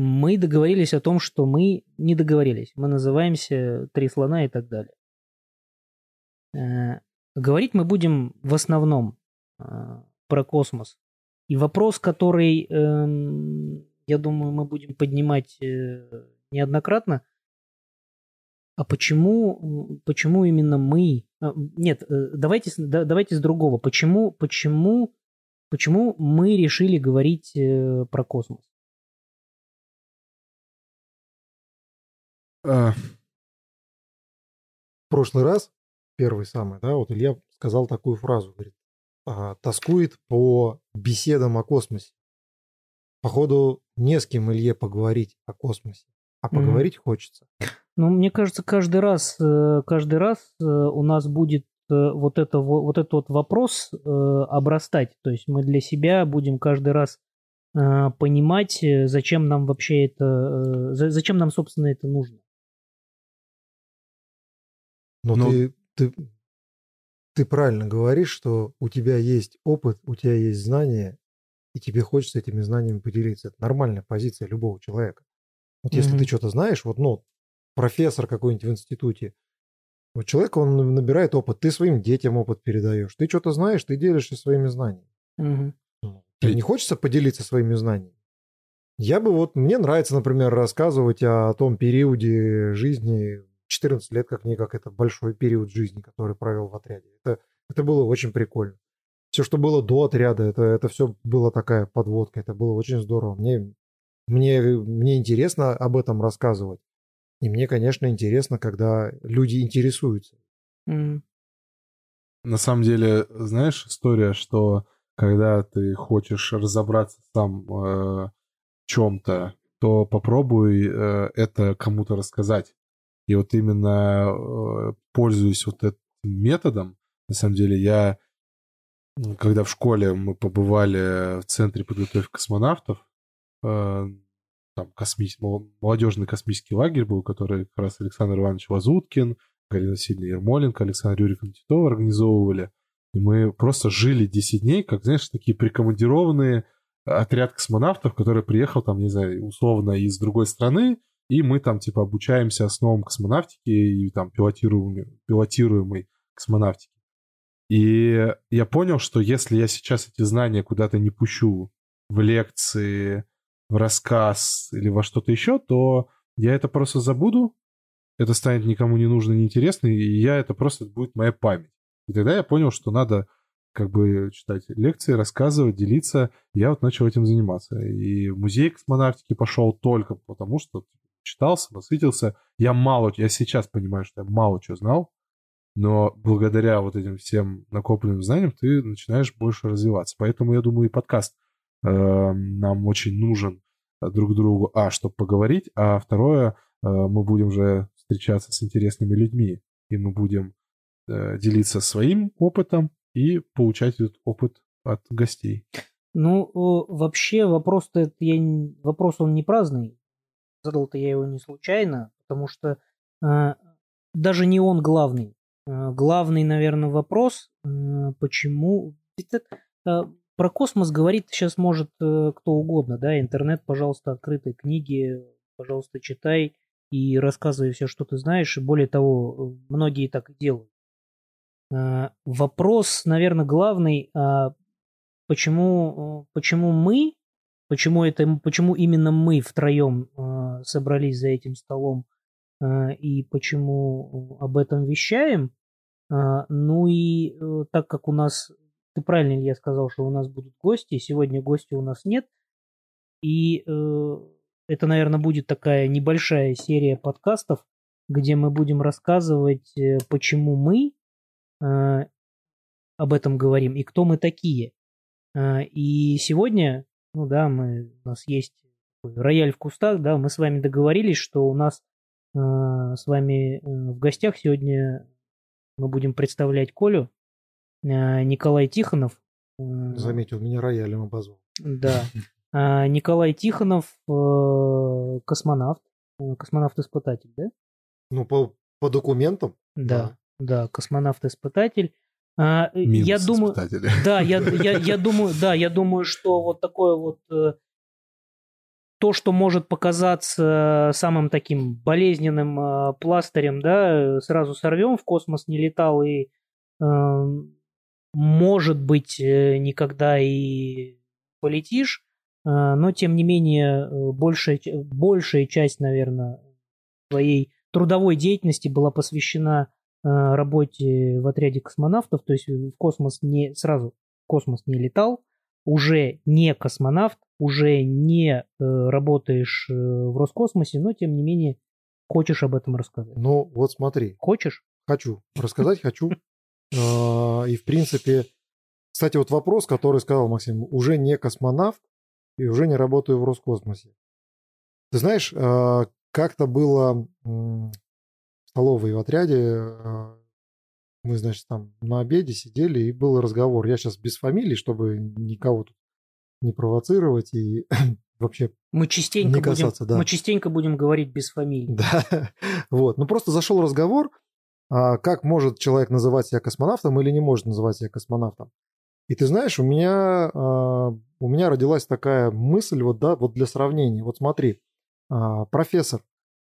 мы договорились о том, что мы не договорились. Мы называемся «Три слона» и так далее. Э, говорить мы будем в основном э, про космос. И вопрос, который, эм, я думаю, мы будем поднимать неоднократно, а почему, почему именно мы... Нет, давайте, давайте с другого. Почему, почему, почему мы решили говорить про космос? А, в прошлый раз, первый самый, да, вот Илья сказал такую фразу, говорит, а, тоскует по беседам о космосе. Походу, не с кем Илье поговорить о космосе, а поговорить mm-hmm. хочется. Ну, мне кажется, каждый раз, э, каждый раз э, у нас будет э, вот, это, вот этот вот вопрос обрастать. То есть мы для себя будем каждый раз понимать, зачем нам вообще это, зачем нам, собственно, это нужно. Но, Но... Ты, ты, ты правильно говоришь, что у тебя есть опыт, у тебя есть знания, и тебе хочется этими знаниями поделиться. Это нормальная позиция любого человека. Вот mm-hmm. если ты что-то знаешь, вот, ну, профессор какой-нибудь в институте, вот человек, он набирает опыт, ты своим детям опыт передаешь, ты что-то знаешь, ты делишься своими знаниями. Mm-hmm. Тебе не хочется поделиться своими знаниями? Я бы вот, мне нравится, например, рассказывать о том периоде жизни 14 лет как никак это большой период жизни, который провел в отряде. Это, это было очень прикольно. Все, что было до отряда, это, это все было такая подводка, это было очень здорово. Мне, мне, мне интересно об этом рассказывать. И мне, конечно, интересно, когда люди интересуются. Mm. На самом деле, знаешь, история, что когда ты хочешь разобраться сам э, в чем-то, то попробуй э, это кому-то рассказать. И вот именно э, пользуясь вот этим методом, на самом деле я, когда в школе мы побывали в центре подготовки космонавтов, э, там косми... молодежный космический лагерь был, который как раз Александр Иванович Вазуткин, Галина Васильевна Ермоленко, Александр Юрьевна Титова организовывали. И мы просто жили 10 дней, как, знаешь, такие прикомандированные отряд космонавтов, который приехал там, не знаю, условно из другой страны, и мы там, типа, обучаемся основам космонавтики и там пилотируемой, пилотируемой космонавтики. И я понял, что если я сейчас эти знания куда-то не пущу в лекции, в рассказ или во что-то еще, то я это просто забуду, это станет никому не нужно, не интересно, и я это просто будет моя память. И тогда я понял, что надо как бы читать лекции, рассказывать, делиться. Я вот начал этим заниматься. И в музей космонавтики пошел только потому, что читался, насытился. Я мало, я сейчас понимаю, что я мало чего знал, но благодаря вот этим всем накопленным знаниям ты начинаешь больше развиваться. Поэтому я думаю, и подкаст э, нам очень нужен друг другу, а, чтобы поговорить, а второе, э, мы будем уже встречаться с интересными людьми, и мы будем э, делиться своим опытом и получать этот опыт от гостей. Ну, вообще вопрос-то я вопрос он не праздный. Задал-то я его не случайно, потому что э, даже не он главный. Э, главный, наверное, вопрос, э, почему... Это, э, про космос говорит сейчас может э, кто угодно, да, интернет, пожалуйста, открытые книги, пожалуйста, читай и рассказывай все, что ты знаешь, и более того, многие так и делают. Э, вопрос, наверное, главный, э, почему, почему мы Почему, это, почему именно мы втроем э, собрались за этим столом э, и почему об этом вещаем? Э, ну и э, так как у нас, ты правильно я сказал, что у нас будут гости, сегодня гостей у нас нет, и э, это, наверное, будет такая небольшая серия подкастов, где мы будем рассказывать, э, почему мы э, об этом говорим и кто мы такие. Э, и сегодня ну да, мы, у нас есть рояль в кустах, да, мы с вами договорились, что у нас э, с вами э, в гостях сегодня мы будем представлять Колю, э, Николай Тихонов. Э, Заметил, меня роялем обозвал. Да. Э, Николай Тихонов, э, космонавт, э, космонавт-испытатель, да? Ну, по, по документам. Да, да, да космонавт-испытатель. А, э, я думаю, да, я, я, я думаю, да, я думаю, что вот такое вот, э, то, что может показаться самым таким болезненным э, пластырем, да, сразу сорвем, в космос не летал и, э, может быть, э, никогда и полетишь, э, но, тем не менее, э, большая, большая часть, наверное, своей трудовой деятельности была посвящена э, работе в отряде космонавтов, то есть в космос не сразу в космос не летал, уже не космонавт, уже не э, работаешь э, в Роскосмосе, но тем не менее хочешь об этом рассказать. Ну, вот смотри. Хочешь? Хочу. Рассказать хочу. А, и, в принципе, кстати, вот вопрос, который сказал Максим, уже не космонавт и уже не работаю в Роскосмосе. Ты знаешь, а, как-то было столовой в отряде, а, мы, значит, там на обеде сидели, и был разговор. Я сейчас без фамилии, чтобы никого тут не провоцировать и вообще мы частенько не касаться, будем, да. Мы частенько будем говорить без фамилии. Да, вот. Ну, просто зашел разговор, а, как может человек называть себя космонавтом или не может называть себя космонавтом. И ты знаешь, у меня, а, у меня родилась такая мысль, вот, да, вот для сравнения. Вот смотри, профессор,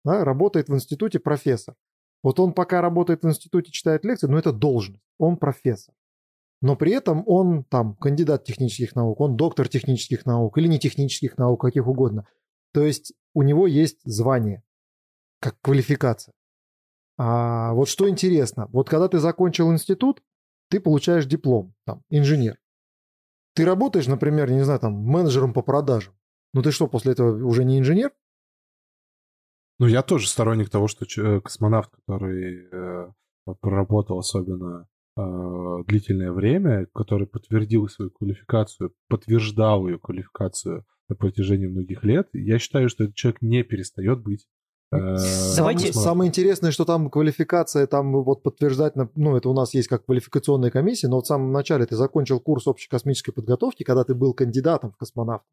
да, работает в институте профессор. Вот он пока работает в институте, читает лекции, но это должность, он профессор. Но при этом он там кандидат технических наук, он доктор технических наук или не технических наук, каких угодно. То есть у него есть звание, как квалификация. А вот что интересно, вот когда ты закончил институт, ты получаешь диплом, там, инженер. Ты работаешь, например, не знаю, там, менеджером по продажам. Ну ты что, после этого уже не инженер? Ну, я тоже сторонник того, что э, космонавт, который э, проработал особенно э, длительное время, который подтвердил свою квалификацию, подтверждал ее квалификацию на протяжении многих лет, я считаю, что этот человек не перестает быть Э, Давайте. Самое интересное, что там квалификация, там вот подтверждать, ну это у нас есть как квалификационная комиссия, но в самом начале ты закончил курс общей космической подготовки, когда ты был кандидатом в космонавт.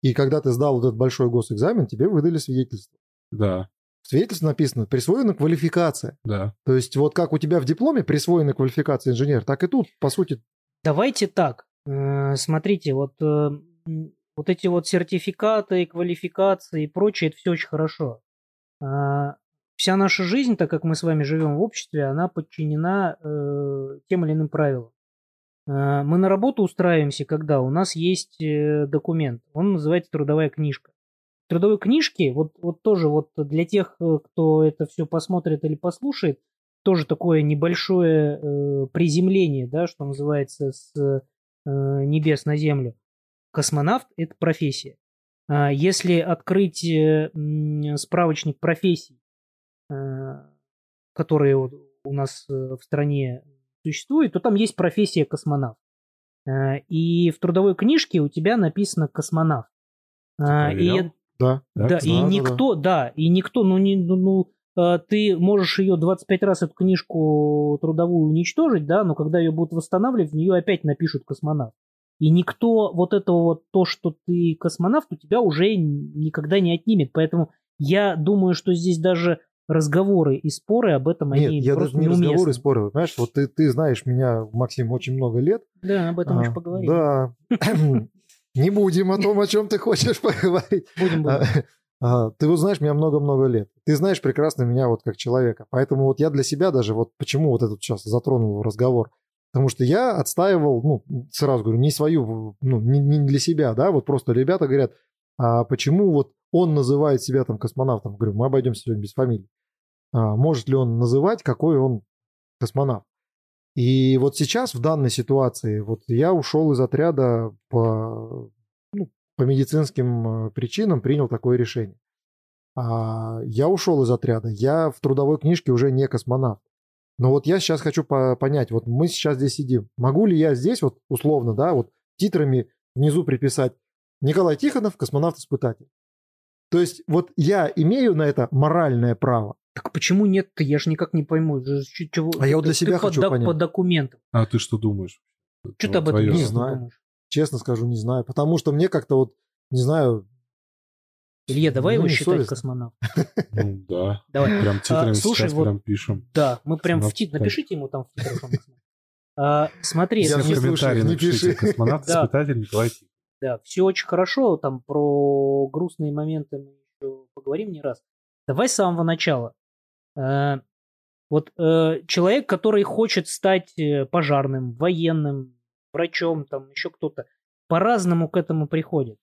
И когда ты сдал вот этот большой госэкзамен, тебе выдали свидетельство. Да. В свидетельстве написано «присвоена квалификация». Да. То есть вот как у тебя в дипломе присвоена квалификация инженер, так и тут, по сути... Давайте так. Э, смотрите, вот, э, вот эти вот сертификаты, квалификации и прочее, это все очень хорошо. А, вся наша жизнь, так как мы с вами живем в обществе, она подчинена э, тем или иным правилам. Мы на работу устраиваемся, когда у нас есть э, документ, он называется трудовая книжка. Трудовой книжке, вот, вот тоже вот для тех, э, кто это все посмотрит или послушает, тоже такое небольшое э, приземление, да, что называется, с э, небес на землю. Космонавт – это профессия. А, если открыть э, справочник профессий, э, которые у нас в стране существуют, то там есть профессия космонавт. И в трудовой книжке у тебя написано космонавт. А, и, да, да, да, и никто, да. да, и никто, ну, не, ну, ну ты можешь ее 25 раз, эту книжку трудовую уничтожить, да, но когда ее будут восстанавливать, в нее опять напишут космонавт. И никто вот этого вот, то, что ты космонавт, у тебя уже никогда не отнимет. Поэтому я думаю, что здесь даже разговоры и споры об этом, Нет, они я просто даже не неуместны. разговоры и споры. Понимаешь, вот ты, ты знаешь меня, Максим, очень много лет. Да, об этом а, еще поговорим. Да. Не будем о том, о чем ты хочешь поговорить. Будем, будем. А, ты вот знаешь меня много-много лет. Ты знаешь прекрасно меня вот как человека. Поэтому вот я для себя даже, вот почему вот этот сейчас затронул разговор. Потому что я отстаивал, ну, сразу говорю, не свою, ну, не, не для себя, да, вот просто ребята говорят, а почему вот он называет себя там космонавтом? Говорю, мы обойдемся сегодня без фамилии. А, может ли он называть, какой он космонавт? И вот сейчас в данной ситуации, вот я ушел из отряда по, ну, по медицинским э, причинам, принял такое решение. А я ушел из отряда, я в трудовой книжке уже не космонавт. Но вот я сейчас хочу по понять, вот мы сейчас здесь сидим. Могу ли я здесь вот условно, да, вот титрами внизу приписать Николай Тихонов, космонавт-испытатель? То есть вот я имею на это моральное право. Так почему нет-то? Я же никак не пойму. Чего, а я вот для себя ты хочу по, понять. по документам. А ты что думаешь? Что ты об этом не знаю. Думаешь? Честно скажу, не знаю. Потому что мне как-то вот, не знаю, Илья, давай ну, его считать совестно. космонавт. Ну да. Давай. Прям титрами А, слушай, сейчас вот- прям пишем. Да, мы прям в тит... Напишите ему там в титрах. А, смотри, Я не комментарии не напишите. пиши. Космонавт, испытатель Николай. Да, все очень хорошо, там про грустные моменты мы еще поговорим не раз. Давай с самого начала. Э, вот э, человек, который хочет стать э, пожарным, военным, врачом, там еще кто-то, по-разному к этому приходит.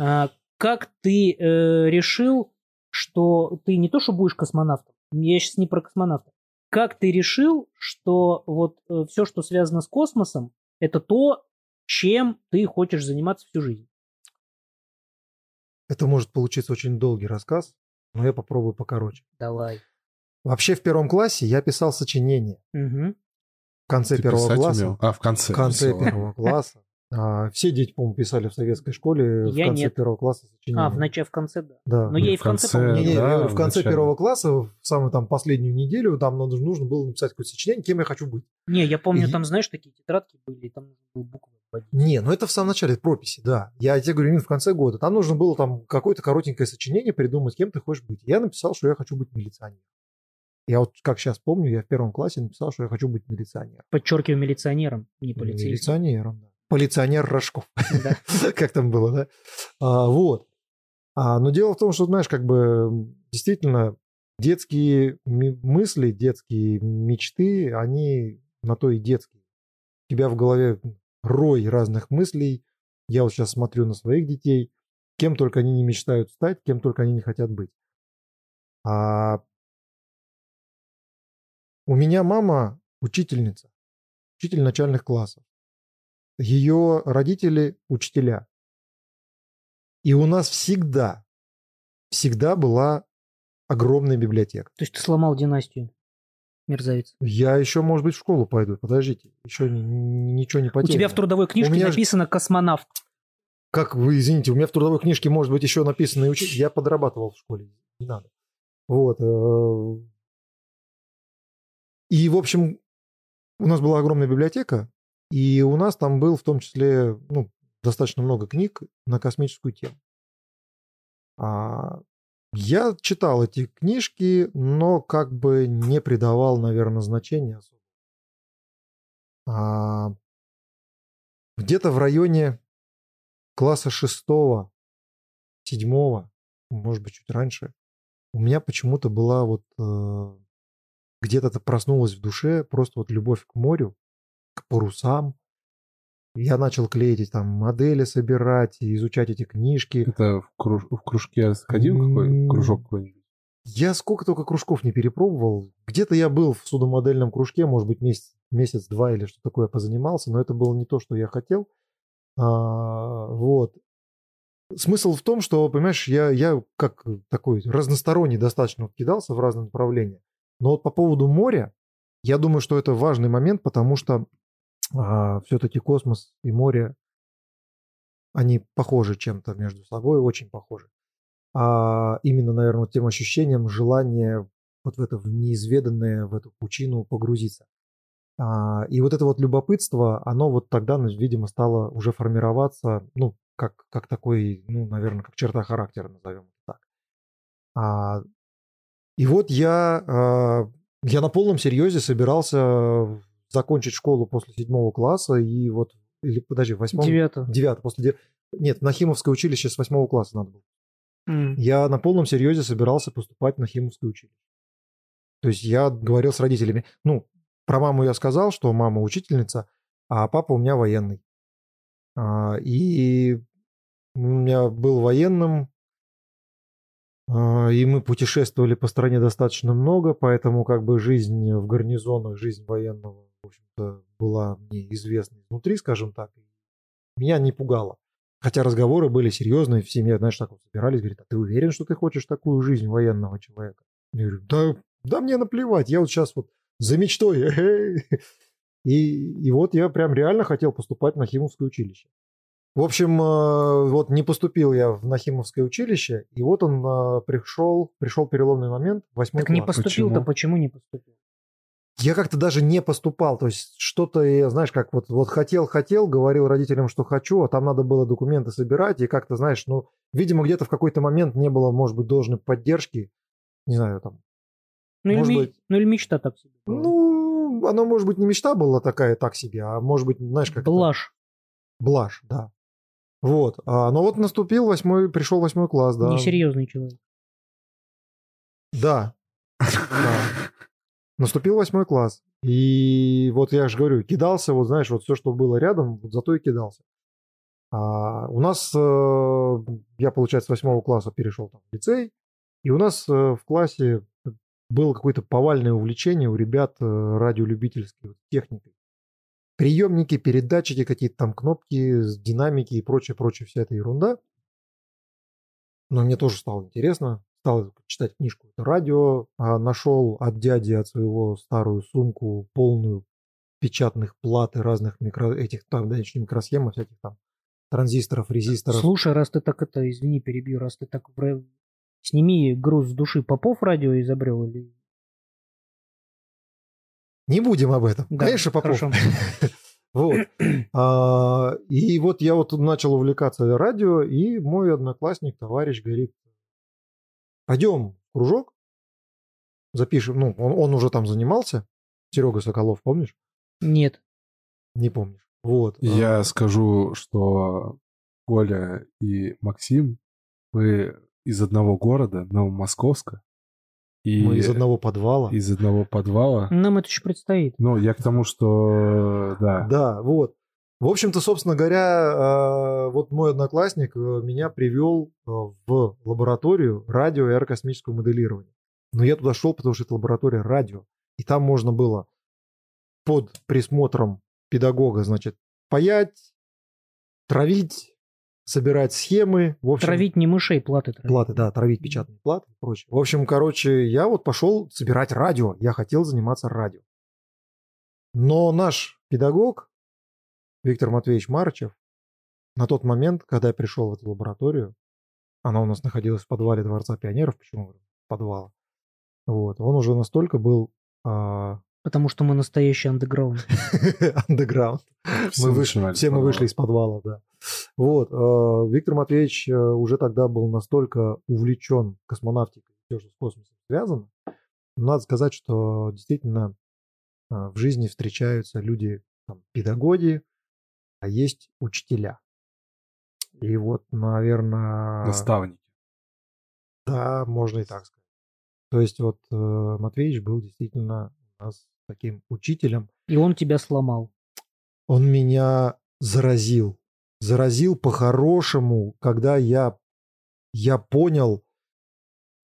А как ты э, решил, что ты не то, что будешь космонавтом, я сейчас не про космонавта, как ты решил, что вот э, все, что связано с космосом, это то, чем ты хочешь заниматься всю жизнь? Это может получиться очень долгий рассказ, но я попробую покороче. Давай. Вообще в первом классе я писал сочинение. Угу. В конце Ты первого класса. умел? А, в конце. В конце писал. первого класса. А, все дети, по-моему, писали в советской школе в Я конце нет. первого класса сочинение. А, в начале, в конце, да. Да. Но я в и в конце, конце, помню. Не, не, да, в конце начале. первого класса, в самую там последнюю неделю, там нужно, нужно было написать какое-то сочинение, кем я хочу быть. Не, я помню, И- там, знаешь, такие тетрадки были, и там нужно было буквы вводить. Не, ну это в самом начале прописи, да. Я тебе говорю, именно в конце года. Там нужно было там какое-то коротенькое сочинение придумать, кем ты хочешь быть. Я написал, что я хочу быть милиционером. Я вот как сейчас помню, я в первом классе написал, что я хочу быть милиционером. Подчеркиваю, милиционером, не полицейским. Милиционером, да. Полиционер Рожков. Да. Как там было, да? А, вот. А, но дело в том, что, знаешь, как бы действительно детские мысли, детские мечты, они на то и детские. У тебя в голове рой разных мыслей. Я вот сейчас смотрю на своих детей, кем только они не мечтают стать, кем только они не хотят быть. А у меня мама учительница, учитель начальных классов. Ее родители учителя. И у нас всегда, всегда была огромная библиотека. То есть ты сломал династию, мерзавец. Я еще, может быть, в школу пойду. Подождите, еще ни- ни- ничего не У потеряно. тебя в трудовой книжке меня написано «космонавт». Как вы, извините, у меня в трудовой книжке может быть еще написано и учитель. Я подрабатывал в школе, не надо. Вот. И, в общем, у нас была огромная библиотека, и у нас там был в том числе ну, достаточно много книг на космическую тему. А, Я читал эти книжки, но как бы не придавал, наверное, значения особо. А, Где-то в районе класса шестого, седьмого, может быть, чуть раньше, у меня почему-то была вот э, где-то это проснулась в душе просто вот любовь к морю, к парусам. Я начал клеить там модели, собирать, и изучать эти книжки. Это в, круж- в кружке ходил какой? Кружок какой-нибудь? Я сколько только кружков не перепробовал. Где-то я был в судомодельном кружке, может быть, месяц, месяц-два или что такое позанимался, но это было не то, что я хотел. А, вот. Смысл в том, что, понимаешь, я, я как такой разносторонний достаточно кидался в разные направления. Но вот по поводу моря, я думаю, что это важный момент, потому что все-таки космос и море, они похожи чем-то между собой, очень похожи. А именно, наверное, тем ощущением желания вот в это в неизведанное, в эту пучину погрузиться. А, и вот это вот любопытство, оно вот тогда, ну, видимо, стало уже формироваться, ну, как, как такой, ну, наверное, как черта характера, назовем это так. А, и вот я, а, я на полном серьезе собирался закончить школу после седьмого класса и вот, или подожди, в восьмом... Девятого. Девятый, после дев- Нет, в Нахимовское училище с восьмого класса надо было. М. Я на полном серьезе собирался поступать на Химовское училище. То есть я говорил с родителями. Ну, про маму я сказал, что мама учительница, а папа у меня военный. А, И у меня был военным, и мы путешествовали по стране достаточно много, поэтому как бы жизнь в гарнизонах, жизнь военного, в общем-то, была мне известна изнутри, скажем так. Меня не пугало. Хотя разговоры были серьезные, в семье, знаешь, так вот собирались, говорит, а ты уверен, что ты хочешь такую жизнь военного человека? Я говорю, да, да мне наплевать, я вот сейчас вот за мечтой. эхей». И, и вот я прям реально хотел поступать на Химовское училище. В общем, э, вот не поступил я в Нахимовское училище, и вот он э, пришел, пришел переломный момент, восьмой Так не поступил-то, Почему? почему не поступил? Я как-то даже не поступал, то есть что-то, я, знаешь, как вот, вот хотел-хотел, говорил родителям, что хочу, а там надо было документы собирать, и как-то, знаешь, ну, видимо, где-то в какой-то момент не было, может быть, должной поддержки, не знаю, там, Ну, или, Может ми- быть. ну или мечта так себе. ну, оно, может быть, не мечта была такая, так себе, а может быть, знаешь, как Блажь. Блажь, да. Вот. А, но вот наступил восьмой, пришел восьмой класс, да. Несерьезный человек. Да. Да. Наступил восьмой класс. И вот я же говорю, кидался, вот знаешь, вот все, что было рядом, вот зато и кидался. А у нас, э, я, получается, с восьмого класса перешел там, в лицей, и у нас э, в классе было какое-то повальное увлечение у ребят э, радиолюбительской техникой. Приемники, передатчики, какие-то там кнопки, динамики и прочее, прочее, вся эта ерунда. Но мне тоже стало интересно стал читать книжку это радио, а нашел от дяди, от своего старую сумку полную печатных плат и разных микро, этих там, да, микросхем, всяких там транзисторов, резисторов. Слушай, раз ты так это, извини, перебью, раз ты так сними груз с души Попов радио изобрел или... Не будем об этом. Да, Конечно, Попов. хорошо. Вот. А, и вот я вот начал увлекаться радио, и мой одноклассник, товарищ, говорит, пойдем в кружок, запишем, ну, он, он уже там занимался, Серега Соколов, помнишь? Нет. Не помнишь. Вот. Я А, скажу, что Коля и Максим, вы из одного города, Новомосковска. И Мы из одного подвала. из одного подвала. Нам это еще предстоит. Ну, я к тому, что да. Да, вот. В общем-то, собственно говоря, э, вот мой одноклассник э, меня привел э, в лабораторию радио и аэрокосмического моделирования. Но я туда шел, потому что это лаборатория радио. И там можно было под присмотром педагога, значит, паять, травить, собирать схемы. В общем, Травить не мышей, платы травить. Платы, да, травить печатные платы и прочее. В общем, короче, я вот пошел собирать радио. Я хотел заниматься радио. Но наш педагог, Виктор Матвеевич Марычев, на тот момент, когда я пришел в эту лабораторию, она у нас находилась в подвале Дворца пионеров, почему подвала, вот, он уже настолько был а, Потому что мы настоящий андеграунд. андеграунд. Все Мы вышли, все мы вышли из подвала, да. Вот. э, Виктор Матвеевич э, уже тогда был настолько увлечен космонавтикой, все, что с космосом связано. Надо сказать, что действительно э, в жизни встречаются люди, там, педагоги, а есть учителя. И вот, наверное... Наставники. Да, можно и так сказать. То есть вот Матвеевич был действительно у нас таким учителем, И он тебя сломал. он меня заразил. Заразил по-хорошему, когда я, я понял,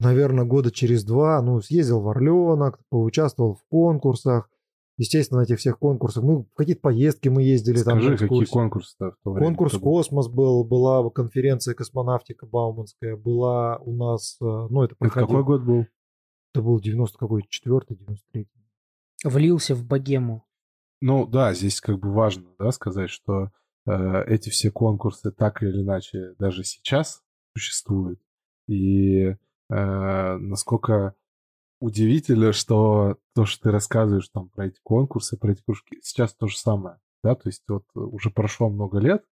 наверное, года через два, ну, съездил в Орленок, поучаствовал в конкурсах. Естественно, на этих всех конкурсах. Мы в какие-то поездки мы ездили там. Скажи, на какие конкурсы-то в то время? Конкурс был? «Космос» был, была конференция «Космонавтика» Бауманская, была у нас, э, ну, это Это какой год был? Это был 90 какой, 4 93 Влился в богему. Ну да, здесь как бы важно, да, сказать, что э, эти все конкурсы так или иначе даже сейчас существуют. И э, насколько удивительно, что то, что ты рассказываешь там про эти конкурсы, про эти кружки, сейчас то же самое, да, то есть вот уже прошло много лет,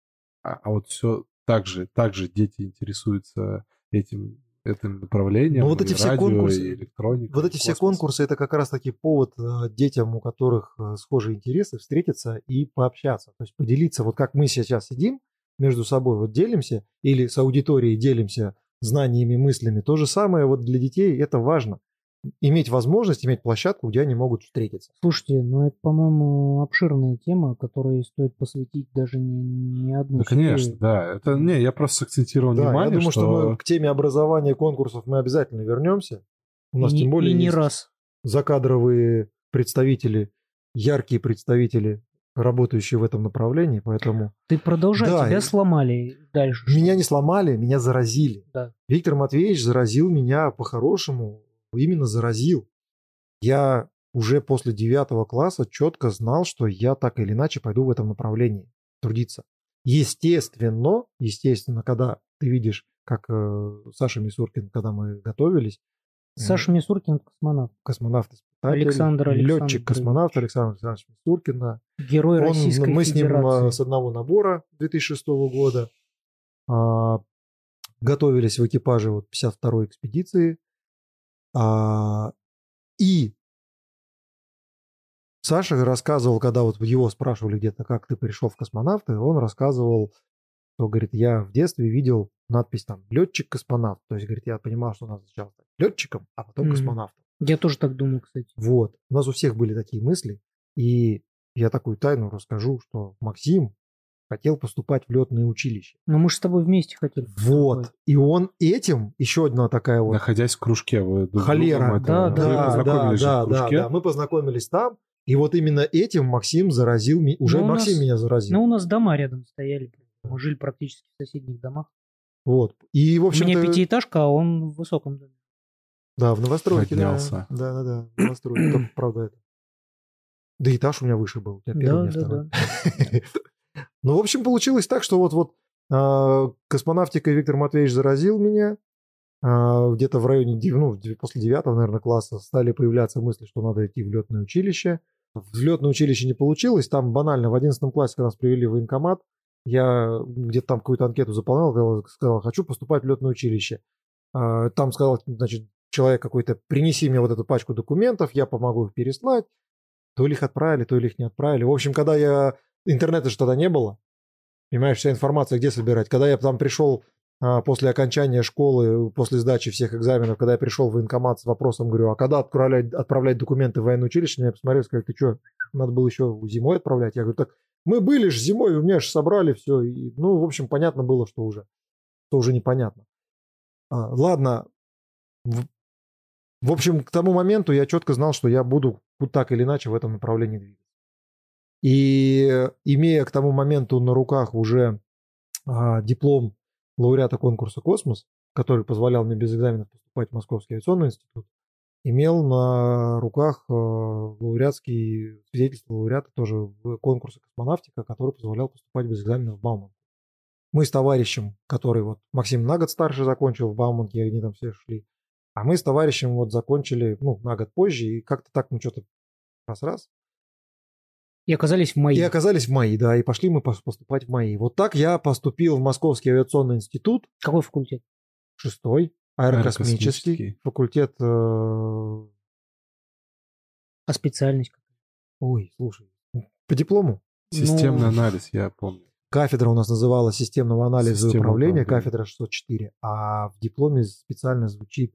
а, а вот все так же, так же дети интересуются этим, этим направлением. Ну, вот эти все радио, конкурсы- Вот эти все космос. конкурсы это как раз таки повод э, детям, у которых э, схожие интересы, встретиться и пообщаться. То есть поделиться, вот как мы сейчас сидим между собой, вот делимся, или с аудиторией делимся знаниями, мыслями. То же самое вот для детей это важно. Иметь возможность, иметь площадку, где они могут встретиться. Слушайте, ну это, по-моему, обширная тема, которой стоит посвятить даже не, не одну Да, конечно, да. Это не, я просто акцентировал Да, внимание, я думаю, что... что мы к теме образования конкурсов мы обязательно вернемся. У нас И тем более и не есть раз. закадровые представители, яркие представители, работающие в этом направлении, поэтому Ты продолжай, Да, тебя и- сломали дальше. меня не сломали, меня заразили. Да. Виктор Матвеевич заразил меня по-хорошему, именно заразил. Я уже после девятого класса четко знал, что я так или иначе пойду в этом направлении трудиться. Естественно, естественно, когда ты видишь, как э, Саша Мисуркин, когда мы готовились, э, Саша Мисуркин, космонавт. космонавт Александр Александрович. летчик-космонавт Александр Александрович Мисуркин, да. Герой Он- Российской мы с ним Федерации. а, с одного набора 2006 года а, готовились в экипаже вот 52-й экспедиции. А, и Саша рассказывал, когда вот его спрашивали где-то, как ты пришел в космонавты, он рассказывал что, говорит, я в детстве видел надпись там «летчик-космонавт». То есть, говорит, я понимал, что надо сначала стать летчиком, а потом космонавтом. Я тоже так думаю, кстати. Вот. У нас у всех были такие мысли. И я такую тайну расскажу, что Максим хотел поступать в летное училище. Но мы же с тобой вместе хотели. Вот. поступать. И он этим, еще одна такая вот Находясь в кружке, вы Холера. другом это- Да, вы да, да, да, кружке. да. Мы познакомились там, и вот именно этим Максим заразил меня. Уже Ну, у Максим нас- меня заразил. Ну, у нас дома рядом стояли. Мы жили практически в соседних домах. вот. И, в У общем-то... меня пятиэтажка, а он в высоком доме. Да, в новостройке. Да, Поднялся. да, да, да, в новостройке. Только, правда, это. Да этаж у меня выше был. У тебя первый, у Да, меня да, второй. да. Ну, в общем, получилось так, что вот-вот а, космонавтикой Виктор Матвеевич заразил меня. А, Где-то в районе, ну, после девятого, наверное, класса стали появляться мысли, что надо идти в летное училище. В летное училище не получилось. Там банально в одиннадцатом классе, нас привели в военкомат, я где-то там какую-то анкету заполнял, сказал, хочу поступать в летное училище. А, Там сказал, значит, человек какой-то, принеси мне вот эту пачку документов, я помогу их переслать. То ли их отправили, то ли их не отправили. В общем, когда я... Интернета же тогда не было. Понимаешь, вся информация где собирать. Когда я там пришел а, после окончания школы, после сдачи всех экзаменов, когда я пришел в военкомат с вопросом, говорю, а когда отправлять, отправлять документы в военное училище, меня посмотрели, сказали, ты что, надо было еще зимой отправлять? Я говорю, так мы были же зимой, у меня же собрали все. И, ну, в общем, понятно было, что уже, что уже непонятно. А, ладно, в, в общем, к тому моменту я четко знал, что я буду так или иначе в этом направлении двигаться. И э, имея к тому моменту на руках уже а, диплом лауреата конкурса «Космос», который позволял мне без экзаменов поступать в Московский авиационный институт, имел на руках э, лауреатский свидетельство лауреата тоже в конкурсе «Космонавтика», который позволял поступать без экзаменов в Бауманку. Мы с товарищем, который вот Максим на год старше закончил в Бауманке, они там все шли, а мы с товарищем вот закончили, ну, на год позже, и как-то так мы что-то раз-раз, И оказались в моей. и оказались в МАИ, да, и пошли мы пос- поступать в МАИ. Вот так я поступил в Московский авиационный институт, Какой факультет? шестой, аэрокосмический, Аэрокосмический. факультет... э, А специальность? Ой, слушай, по диплому. Системный Ну, анализ, я помню. Кафедра у нас называлась системного анализа и Система управления, управления. кафедра 604, а в дипломе специально звучит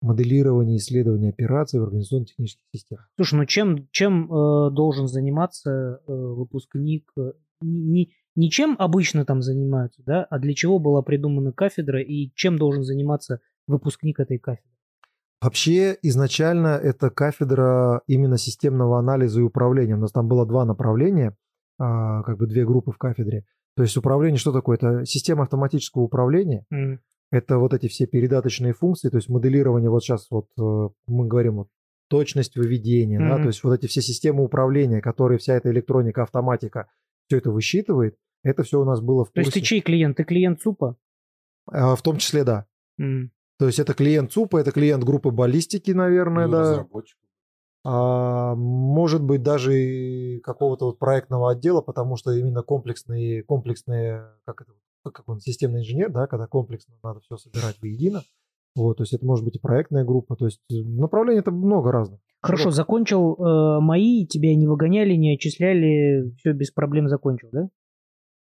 моделирование и исследование операций в организационно-технических системах. Слушай, ну чем, чем э, должен заниматься э, выпускник? э, не, не чем обычно там занимаются, да, а для чего была придумана кафедра и чем должен заниматься выпускник этой кафедры? Вообще, изначально это кафедра именно системного анализа и управления. У нас там было два направления, а, как бы две группы в кафедре. То есть управление что такое? Это система автоматического управления. М, Это вот эти все передаточные функции, то есть моделирование, вот сейчас вот э, мы говорим вот точность выведения, да, Мгм. то есть вот эти все системы управления, которые вся эта электроника, автоматика, все это высчитывает, это все у нас было в То есть ты курсе. чей клиент? Ты клиент СУПа? А, В том числе, да. М, То есть это клиент ЦУПа, это клиент группы баллистики, наверное, Ну, да. разработчик. А, может быть, даже и какого-то вот проектного отдела, потому что именно комплексные, комплексные, как это, как он, системный инженер, да, когда комплексно надо все собирать воедино. Вот, то есть это может быть и проектная группа, то есть направлений это много разных. Хорошо, закончил э, мои, тебя не выгоняли, не отчисляли, все без проблем закончил, да?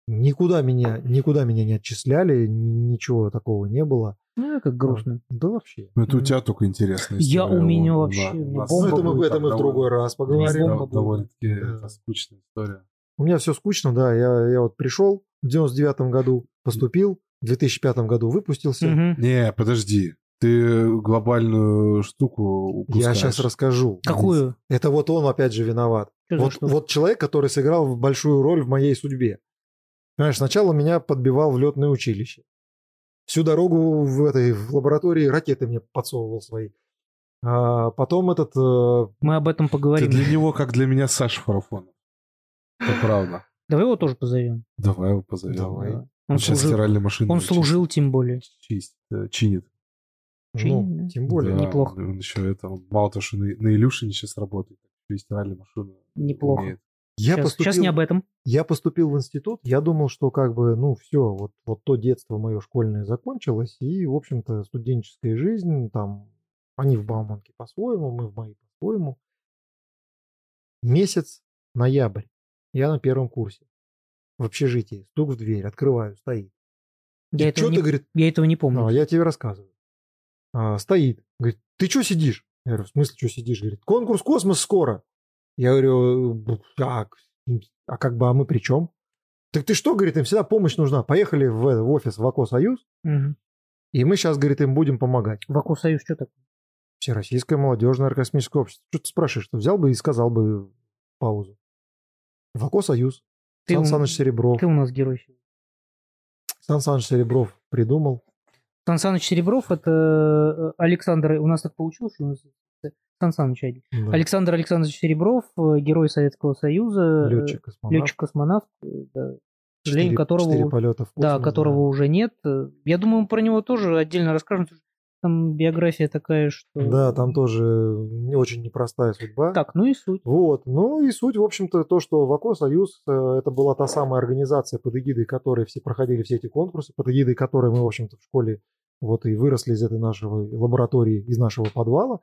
Никуда меня, никуда меня не отчисляли, ни- ничего такого не было. Ну, как грустно. Да вообще. Ну, это у тебя только интересная Я- у меня У- вообще, бомба Ну, это мы, это мы в другой раз поговорим. Довольно-таки Да. скучная история. У меня все скучно, да. Я, я вот пришел в 99 году, поступил, в 2005 году выпустился. Мгм. Не, подожди. Ты глобальную штуку Я упускаешь. сейчас расскажу. Какую? Это вот он опять же виноват. Что Вот, вот человек, который сыграл большую роль в моей судьбе. Понимаешь, сначала меня подбивал в летное училище. Всю дорогу в этой в лаборатории ракеты мне подсовывал свои. А потом этот... э, Мы об этом Ты поговорим. для него, как для меня, Саша Фарафонов. Это правда. Давай его тоже позовем. Давай его позовем. Давай. Да. Он, Он, сейчас служил, стиральной машиной он чистит. служил тем более. Чист- э, чинит. ну, тем более. Да, неплохо. Он, еще это, он мало того, что на, на Илюшине сейчас работает, еще и стиральную машину Неплохо. умеет. Я, сейчас, поступил, сейчас не об этом. я поступил в институт, я думал, что как бы, ну, все, вот, вот то детство мое школьное закончилось, и, в общем-то, студенческая жизнь, там, они в Бауманке по-своему, мы в моей по-своему. Месяц ноябрь, я на первом курсе. в общежитии, стук в дверь, открываю, стоит. Я, этого не, ты, говорит, я этого не помню. а, я тебе рассказываю. А, стоит, говорит, ты что сидишь? Я говорю, в смысле, что сидишь? Говорит, конкурс «Космос» скоро. Я говорю, «Б- а, как бы, а мы при чем? Так ты что, говорит, им всегда помощь нужна. Поехали в, в офис в АКО «Союз», Мгм. и мы сейчас, говорит, им будем помогать. Ваку Союз что такое? Всероссийское молодежное аэрокосмическое общество. Что ты спрашиваешь? Что взял бы и сказал бы в паузу. В АКО «Союз». Ты Сан у- Саныч Серебров. Ты у нас герой. Сан Саныч Серебров придумал. Сан Саныч Серебров это э, Александр, у нас так получилось, что у нас Сан Саныч один. Да. Александр Александрович Серебров, э, герой Советского Союза, космонавт. летчик-космонавт, э, да, к которого, четыре полета в да, космос, которого уже нет. Э, Я думаю, мы про него тоже отдельно расскажем. Там биография такая, что... Да, там тоже не очень непростая судьба. Так, ну и суть. Вот. Ну и суть, в общем-то, то, что ВАКО Союз э, это была та самая организация, под эгидой которой все проходили все эти конкурсы, под эгидой которой мы, в общем-то, в школе вот и выросли из этой нашей лаборатории, из нашего подвала.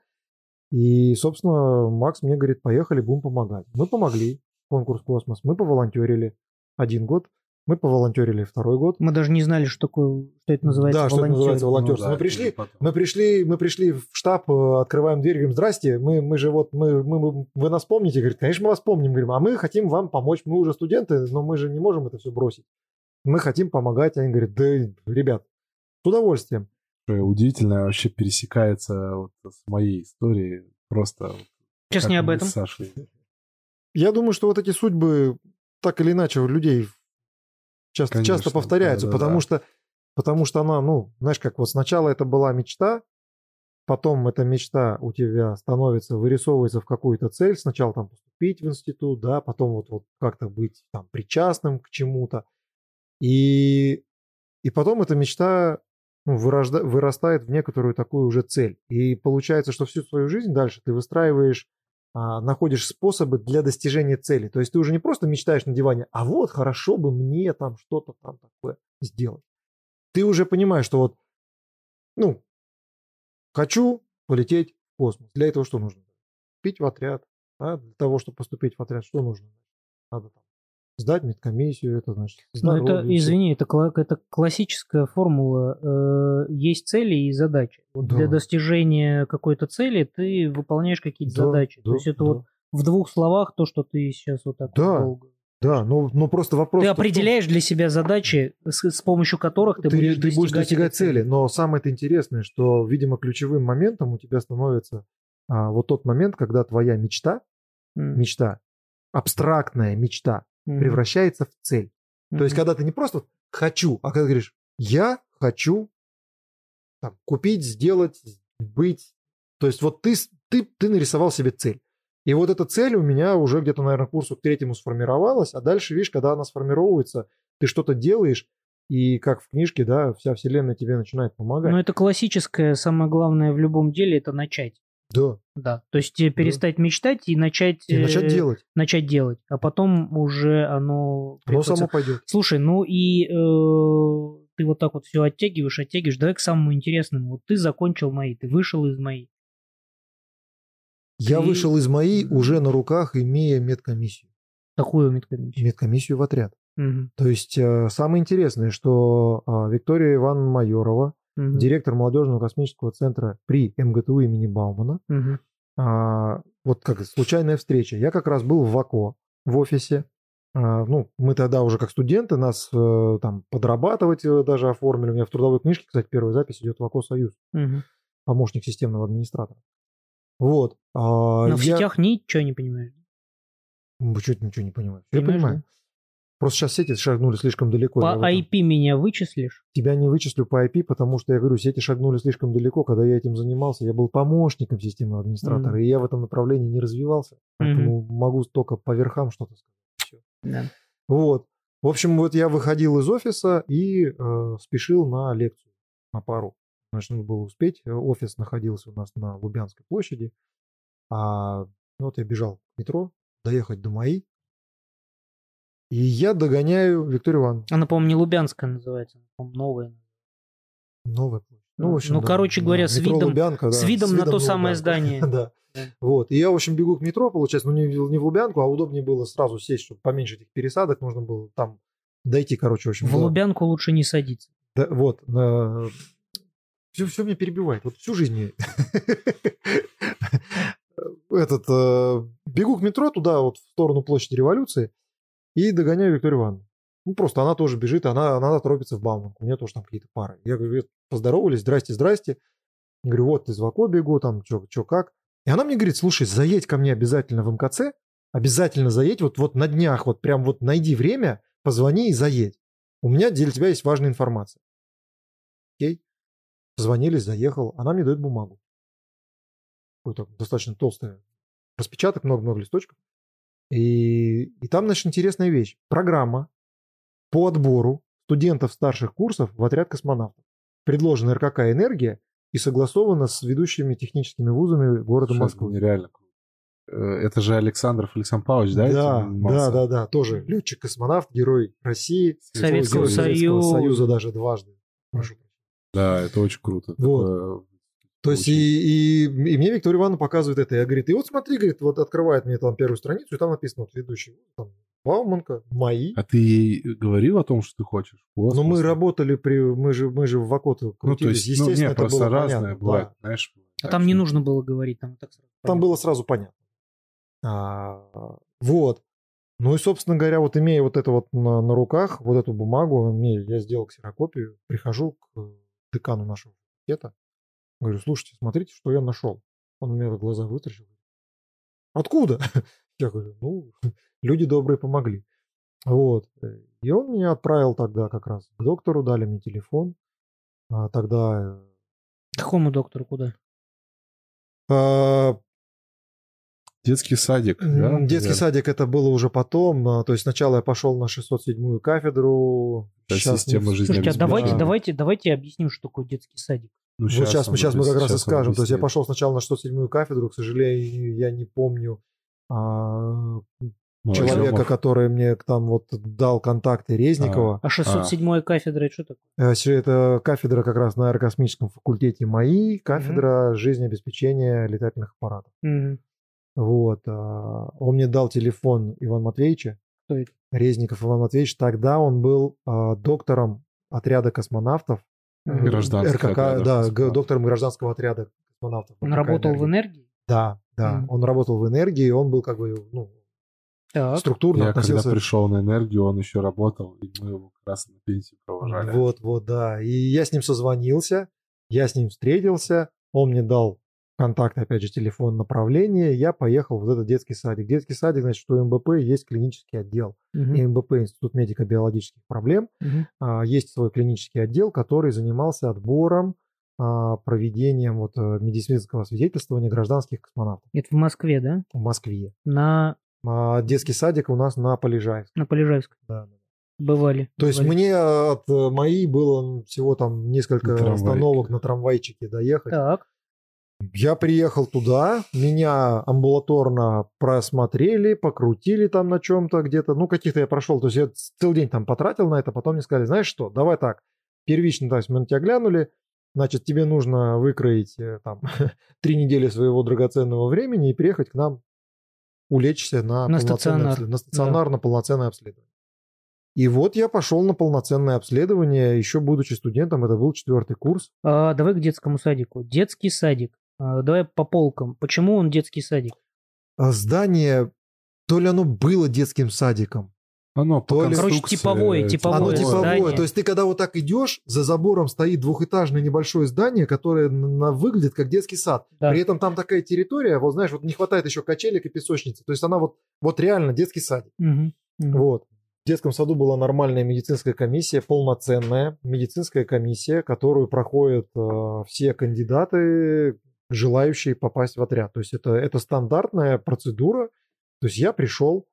И, собственно, Макс мне говорит, поехали, будем помогать. Мы помогли, конкурс «Космос», мы поволонтерили один год, мы поволонтерили второй год. Мы даже не знали, что такое, что это называется Да, что это называется волонтер. Ну да, мы пришли, мы пришли, мы пришли в штаб, э, открываем дверь, говорим, здрасте, мы, мы же вот, мы, мы- мы- вы нас помните? Говорит, конечно, мы вас помним. Говорим, а мы хотим вам помочь, мы уже студенты, но мы же не можем это все бросить. Мы хотим помогать. Они говорят, да, ребят, с удовольствием. Удивительно вообще пересекается вот с моей историей. Просто Сейчас не об этом. Сашей. Я думаю, что вот эти судьбы так или иначе у людей часто, Конечно, часто повторяются, да-да-да. потому что потому что она, ну, знаешь, как вот сначала это была мечта, потом эта мечта у тебя становится, вырисовывается в какую-то цель, сначала там поступить в институт, да, потом вот, вот как-то быть там причастным к чему-то, и, и потом эта мечта ну, вырожда- вырастает в некоторую такую уже цель. И получается, что всю свою жизнь дальше ты выстраиваешь находишь способы для достижения цели. То есть ты уже не просто мечтаешь на диване, а вот хорошо бы мне там что-то там такое сделать. Ты уже понимаешь, что вот, ну, хочу полететь в космос. Для этого что нужно? Пить в отряд. да, Для того, чтобы поступить в отряд, что нужно? Надо сдать медкомиссию, это значит Ну, это, здоровье, извини, это, это классическая формула. Э, есть цели и задачи. Вот Да. Для достижения какой-то цели ты выполняешь какие-то Да, задачи. да, То есть это да. вот в двух словах то, что ты сейчас вот так Да. долго. Да, ну, ну просто вопрос... Ты в том- определяешь для себя задачи, с, с помощью которых ты, ты, будешь, ты будешь достигать достигать этой цели. Но самое интересное, что, видимо, ключевым моментом у тебя становится а, вот тот момент, когда твоя мечта, М, мечта, абстрактная мечта, мгм, превращается в цель. То есть, когда ты не просто хочу, а когда говоришь, я хочу там, купить, сделать, быть. То есть, вот ты, ты, ты нарисовал себе цель. И вот эта цель у меня уже где-то, наверное, к курсу к третьему сформировалась, а дальше, видишь, когда она сформировывается, ты что-то делаешь, и как в книжке, да, вся вселенная тебе начинает помогать. Но это классическое, самое главное в любом деле, это начать. Да. Да. То есть э, перестать мечтать и начать, И начать э, делать. начать делать. А потом уже оно... Оно само пойдет. Слушай, ну и э, ты вот так вот все оттягиваешь, оттягиваешь. Давай к самому интересному. Вот ты закончил мои, ты вышел из моей. Я Ты- вышел из моей уже на руках, имея медкомиссию. Такую медкомиссию. Медкомиссию в отряд. Мгм, То есть э, самое интересное, что а, Виктория Ивановна Майорова, мгм, директор молодежного космического центра при МГТУ имени Баумана, мгм. а, вот как случайная встреча. Я как раз был в ВАКО в офисе. А, ну, мы тогда уже как студенты, нас э, там подрабатывать э, даже оформили. У меня в трудовой книжке, кстати, первая запись идет ВАКО Союз, Мгм. помощник системного администратора. Вот. а, Но в я- сетях ничего не понимаешь. Вы чуть ничего не понимаете. Я Понимаешь, понимаю. Просто сейчас сети шагнули слишком далеко. в По IP меня вычислишь? Тебя не вычислю по IP, потому что я говорю, сети шагнули слишком далеко. Когда я этим занимался, я был помощником системного администратора, Мгм. и я в этом направлении не развивался. Поэтому могу только по верхам что-то сказать. Да. Вот. В общем, вот я выходил из офиса и э, спешил на лекцию, на пару. Значит, нужно было успеть. Э, Офис находился у нас на Лубянской площади. А ну, вот я бежал к метро, доехать до МАИ. И я догоняю Викторию Ивановну. Она, по-моему, не Лубянская называется, она, по-моему, новая. Новая площадь. Ну, ну, короче говоря, с видом- Лубянка, да, с видом на то Лубянку. самое здание. Да. Да. Вот. И я, в общем, бегу к метро, получается, ну, не, в- не в Лубянку, а удобнее было сразу сесть, чтобы поменьше этих пересадок нужно было. Там дойти, короче, в общем. В до- Лубянку лучше не садиться. Да, вот. Все, все меня перебивает. Вот всю жизнь Этот, э, бегу к метро туда, вот в сторону площади революции, и догоняю Викторию Ивановну. Ну, просто она тоже бежит, она, она торопится в Бауманку. У меня тоже там какие-то пары. Я говорю, поздоровались, здрасте, здрасте. Говорю, вот из Вако бегу, там, что как. И она мне говорит, слушай, заедь ко мне обязательно в МКЦ, обязательно заедь, вот, вот на днях, вот прям вот найди время, позвони и заедь. У меня для тебя есть важная информация. Окей. Позвонились, заехал. Она мне дает бумагу. Какой-то достаточно толстый распечаток, много-много листочков. И, и там, значит, интересная вещь. Программа по отбору студентов старших курсов в отряд космонавтов. Предложена РКК «Энергия» и согласована с ведущими техническими вузами города Москвы. Нереально круто. Э, Это же Александров Александр Павлович, да? Да, да, да, да, тоже летчик-космонавт, герой России, Советского Советского Союза. Союза даже дважды. Прошу. Да, это очень круто. Вот. То есть и, и, и мне Виктория Ивановна показывает это. Я говорит, и вот смотри, говорит, вот открывает мне там первую страницу, и там написано вот ведущий, там, Бауманка, мои. А ты ей говорил о том, что ты хочешь? в Но мы космос? работали при, мы же, мы же в Вакоту Ну, то крутились, есть, ну, естественно, не, это просто было разное понятно, бывает, да. знаешь. А так там не нужно было говорить, там так сразу. Там понятно. было сразу понятно. А, вот. Ну и, собственно говоря, вот имея вот это вот на, на руках, вот эту бумагу, мне, я сделал ксерокопию, прихожу к декану нашего факультета, говорю, слушайте, смотрите, что я нашел. Он мне глаза вытрясил. Откуда? Я говорю, ну, люди добрые помогли. Вот. И он меня отправил тогда как раз к доктору, дали мне телефон. А тогда К какому доктору куда? э, Детский садик, да? Детский наверное? садик это было уже потом. а, То есть сначала я пошел на 607-ю кафедру. Это Щас система жизни. Слушайте, а давайте, Да. давайте, давайте объясним, что такое детский садик. Ну, Вот сейчас, мы, сейчас мы как раз и скажем. То есть я пошел сначала на 607-ю кафедру. К сожалению, я не помню а, Ну, человека, Артемов. который мне там вот дал контакты Резникова. А 607 кафедра это что такое? Э, Это кафедра как раз на аэрокосмическом факультете МАИ, кафедра жизнеобеспечения летательных аппаратов. Мгм. Вот. а, Он мне дал телефон Ивана Матвеевича. Кто это? Резников Иван Матвеевич. Тогда он был а, доктором отряда космонавтов. Мгм. Гражданских РКК, да, доктором гражданского отряда космонавтов. Он работал в энергии? Да, да. Он работал в энергии, он был как бы ну, Так. структурно Я когда относился. пришел на энергию, он еще работал, и мы его как раз на пенсию провожали. Вот, вот, да. И я с ним созвонился, я с ним встретился, он мне дал контакт, опять же, телефон, направление, я поехал в этот детский садик. Детский садик, значит, что у МБП есть клинический отдел. И МБП, Институт медико-биологических проблем, а, есть свой клинический отдел, который занимался отбором, а, проведением вот э, медицинского свидетельствования гражданских космонавтов Это в Москве, да? в Москве. На, А детский садик у нас на Полежаевске. на Полежаевск Да, да. бывали. То есть бывали. мне от э, моей было всего там несколько На остановок на трамвайчике доехать. Так. Я приехал туда, меня амбулаторно просмотрели, покрутили там на чем-то где-то, ну каких-то я прошел, то есть я целый день там потратил на это, потом мне сказали, знаешь что, давай так, первично, то есть мы на тебя глянули, значит тебе нужно выкроить э, там три недели своего драгоценного времени и приехать к нам улечься на, На стационар. на стационар, на полноценное обследование. И вот я пошел на полноценное обследование, еще будучи студентом, это был четвертый курс. А, давай к детскому садику. Детский садик. А, давай по полкам. Почему он детский садик? А Здание, то ли оно было детским садиком, Оно по То ли- Короче, типовое, типовое Оно типовое. здание. То есть ты когда вот так идешь, за забором стоит двухэтажное небольшое здание, которое на- выглядит как детский сад. Да. При этом там такая территория, вот знаешь, вот не хватает еще качелек и песочницы. То есть она вот, вот реально детский садик. Мгм. Мгм. Вот. В детском саду была нормальная медицинская комиссия, полноценная медицинская комиссия, которую проходят э, все кандидаты, желающие попасть в отряд. То есть это, это стандартная процедура. То есть я пришел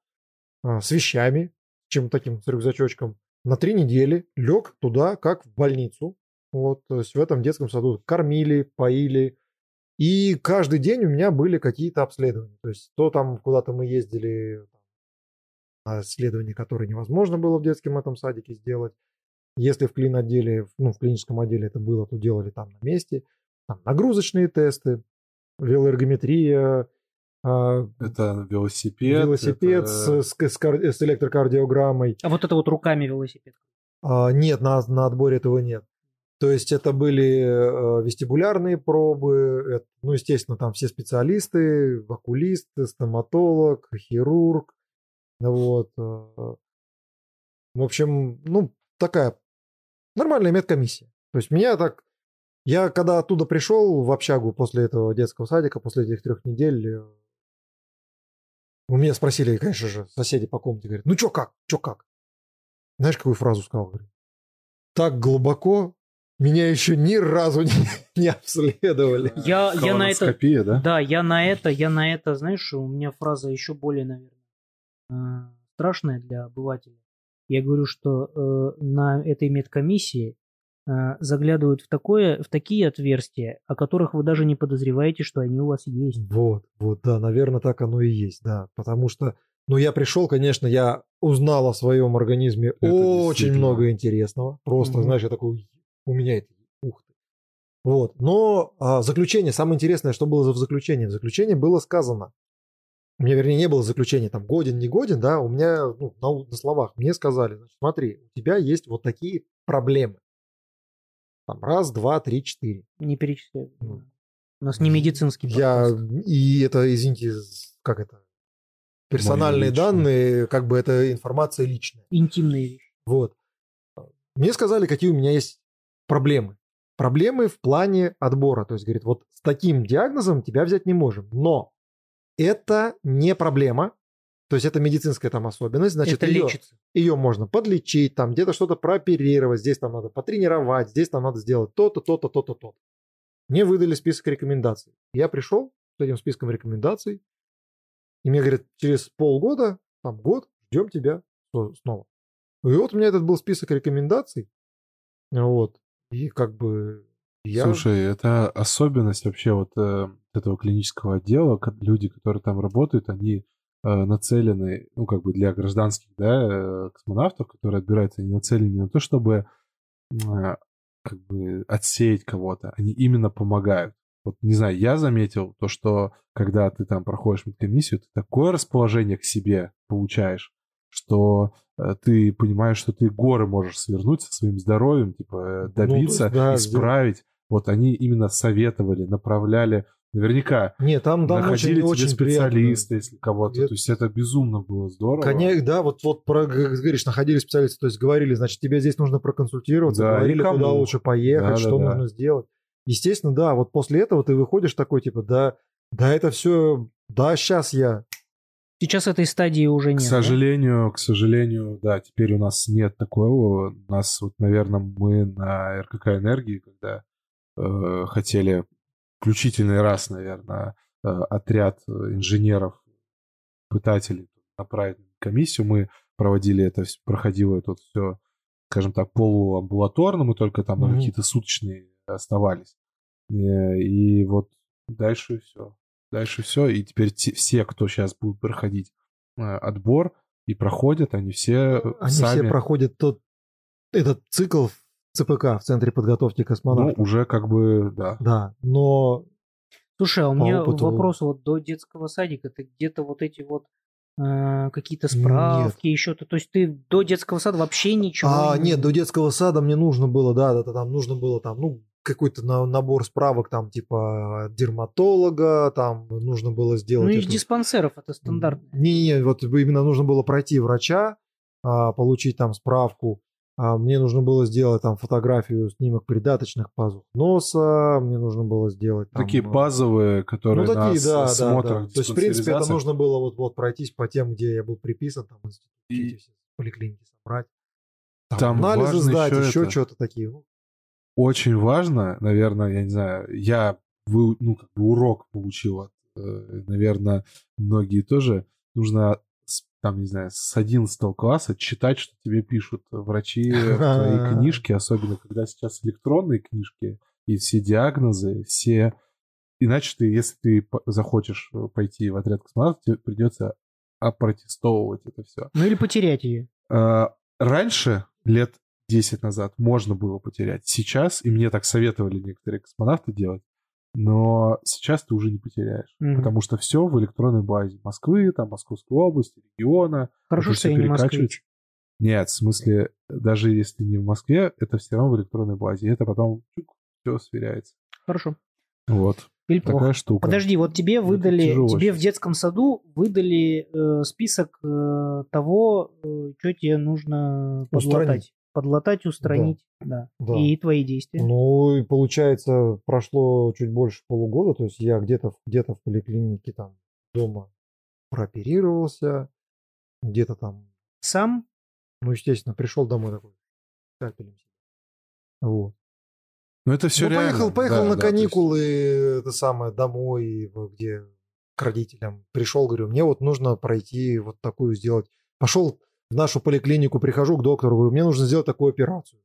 э, с вещами, чем таким с рюкзачочком, на три недели лег туда, как в больницу. Вот, то есть в этом детском саду кормили, поили. И каждый день у меня были какие-то обследования. То есть то там куда-то мы ездили исследования, которые невозможно было в детском этом садике сделать. Если в клин отделе, ну, в клиническом отделе это было, то делали там на месте. Там нагрузочные тесты, велоэргометрия, а, Это велосипед. велосипед это- с, с- с кар- с электрокардиограммой. А вот это вот руками велосипед. А, нет, на, на отборе этого нет. То есть это были э, вестибулярные пробы, это, ну, естественно, там все специалисты, окулист, стоматолог, хирург, вот. э, В общем, ну, такая нормальная медкомиссия. То есть меня так... Я когда оттуда пришел в общагу после этого детского садика, после этих трех недель, у меня спросили, конечно же, соседи по комнате, говорят, ну чё как, чё как? Знаешь, какую фразу сказал? Говорит, так глубоко меня еще ни разу не, не обследовали. Я, я на это... Да? Да, я на это, я на это, знаешь, у меня фраза еще более, наверное, э, страшная для обывателя. Я говорю, что э, на этой медкомиссии заглядывают в, такое, в такие отверстия, о которых вы даже не подозреваете, что они у вас есть. Вот, вот, да, наверное, так оно и есть, да. Потому что, ну, я пришел, конечно, я узнал о своем организме Это очень много интересного. Просто, Мгм. знаешь, я такой, у меня это, ух ты. Вот, но а, заключение, самое интересное, что было в заключении. В заключении было сказано, у меня, вернее, не было заключения, там, годен, не годен, да, у меня, ну, на, на словах, мне сказали, значит, смотри, у тебя есть вот такие проблемы. Там, раз, два, три, четыре. Не перечисляю. Ну. У нас не медицинский Я подкаст. и это, извините, как это? Персональные данные, как бы это информация личная. Интимные вещи. Вот. Мне сказали, какие у меня есть проблемы. Проблемы в плане отбора. То есть, говорит, вот с таким диагнозом тебя взять не можем. Но это не проблема. То есть это медицинская там особенность. Значит, это ее, лечится. ее можно подлечить, там где-то что-то прооперировать, здесь там надо потренировать, здесь там надо сделать то-то, то-то, то-то, то-то. Мне выдали список рекомендаций. Я пришел с этим списком рекомендаций, и мне говорят, через полгода, там год, ждем тебя снова. И вот у меня этот был список рекомендаций, вот, и как бы я... Слушай, это особенность вообще вот э, этого клинического отдела. Люди, которые там работают, они нацелены, ну, как бы для гражданских, да, э, космонавтов, которые отбираются, они нацелены не на то, чтобы э, как бы отсеять кого-то, они именно помогают. Вот, не знаю, я заметил то, что когда ты там проходишь медкомиссию, ты такое расположение к себе получаешь, что э, ты понимаешь, что ты горы можешь свернуть со своим здоровьем, типа э, Ну, добиться, да, исправить. Вот они именно советовали, направляли. Наверняка Не, там, там находили очень, тебе очень приятно. специалиста, если кого-то. Это- То есть это безумно было здорово. Коня, да, вот, вот про, г- говоришь, находили специалисты, то есть говорили, значит, тебе здесь нужно проконсультироваться, Да, говорили, кому. куда лучше поехать, Да, да, что да. нужно сделать. Естественно, да, вот после этого ты выходишь такой, типа, да, да, это все, да, сейчас я. Сейчас этой стадии уже К нет. да? сожалению, к сожалению, да, теперь у нас нет такого. У нас, вот, наверное, мы на РКК «Энергии», когда э, хотели включительный раз, наверное, э, отряд э, инженеров, пытателей направить на комиссию, мы проводили это, проходило это все, скажем так, полуамбулаторно, мы только там Мгм. какие-то суточные оставались. Э, И вот дальше все. Дальше все. И теперь те- все, кто сейчас будут проходить отбор и проходят, они все Они сами, все проходят тот, этот цикл ЦПК, в Центре подготовки ну, космонавтов. уже как бы, да. Да, но Слушай, а у меня опыту- вопрос вот до детского садика. Ты где-то вот эти вот э, какие-то справки, еще-то. То есть ты до детского сада вообще ничего А, не... нет, до детского сада мне нужно было, да, да, да, там нужно было там, ну, какой-то на- набор справок там типа дерматолога, там нужно было сделать... Ну, из эту- диспансеров это стандартно. Не-не, вот именно нужно было пройти врача, а, получить там справку. А, мне нужно было сделать там фотографию, снимок придаточных пазух носа, мне нужно было сделать там, Такие э, базовые, которые ну, на такие, с- да, да, осмотрах, да. То есть, в принципе, это нужно было вот, вот пройтись по тем, где я был приписан, там, И- поликлиники собрать. Там, Там анализы сдать, еще еще это. что-то такие. Ну, очень важно, наверное, я не знаю, я вы, ну, как бы урок получил от, наверное, многие тоже. Нужно, там, не знаю, с 11 класса читать, что тебе пишут врачи в твоей книжке, особенно когда сейчас электронные книжки и все диагнозы, все... Иначе ты, если ты захочешь э, пойти в отряд космонавтов, тебе придется опротестовывать это все. Ну или потерять ее. А, Раньше, лет 10 назад, можно было потерять. Сейчас, и мне так советовали некоторые космонавты делать, Но сейчас ты уже не потеряешь, Мгм. потому что все в электронной базе Москвы, там Московской области, региона. Хорошо, что я не москвич. Нет, в смысле, даже если не в Москве, это все равно в электронной базе. И это потом все сверяется. Хорошо. Вот. Или плохо. Такая штука. Подожди, вот тебе Это выдали, тебе в детском саду выдали э, список э, того, что тебе нужно подлатать. Подлатать, устранить. Да. Да. И твои действия. Ну, и получается, прошло чуть больше полугода, то есть я где-то где-то в поликлинике там дома прооперировался, где-то там, Сам ну, естественно, пришел домой такой, скальпелем себе. Вот. Ну, это все ну, реально. поехал, поехал Да, на да, то есть- каникулы, это самое, домой, где к родителям. Пришел, говорю, мне вот нужно пройти вот такую сделать. Пошел в нашу поликлинику, прихожу к доктору, говорю, мне нужно сделать такую операцию.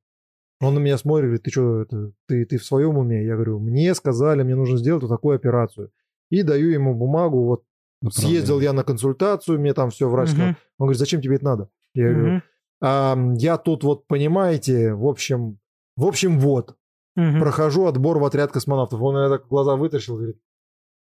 Он на меня смотрит, говорит, ты что, это, ты, ты в своем уме? Я говорю, мне сказали, мне нужно сделать вот такую операцию. И даю ему бумагу, вот Направление. съездил я на консультацию, мне там все врач сказал. Мгм. Он говорит, зачем тебе это надо? Я говорю, Мгм. «А, я тут вот, понимаете, в общем, в общем, вот, Мгм. прохожу отбор в отряд космонавтов. Он на так глаза вытащил, говорит,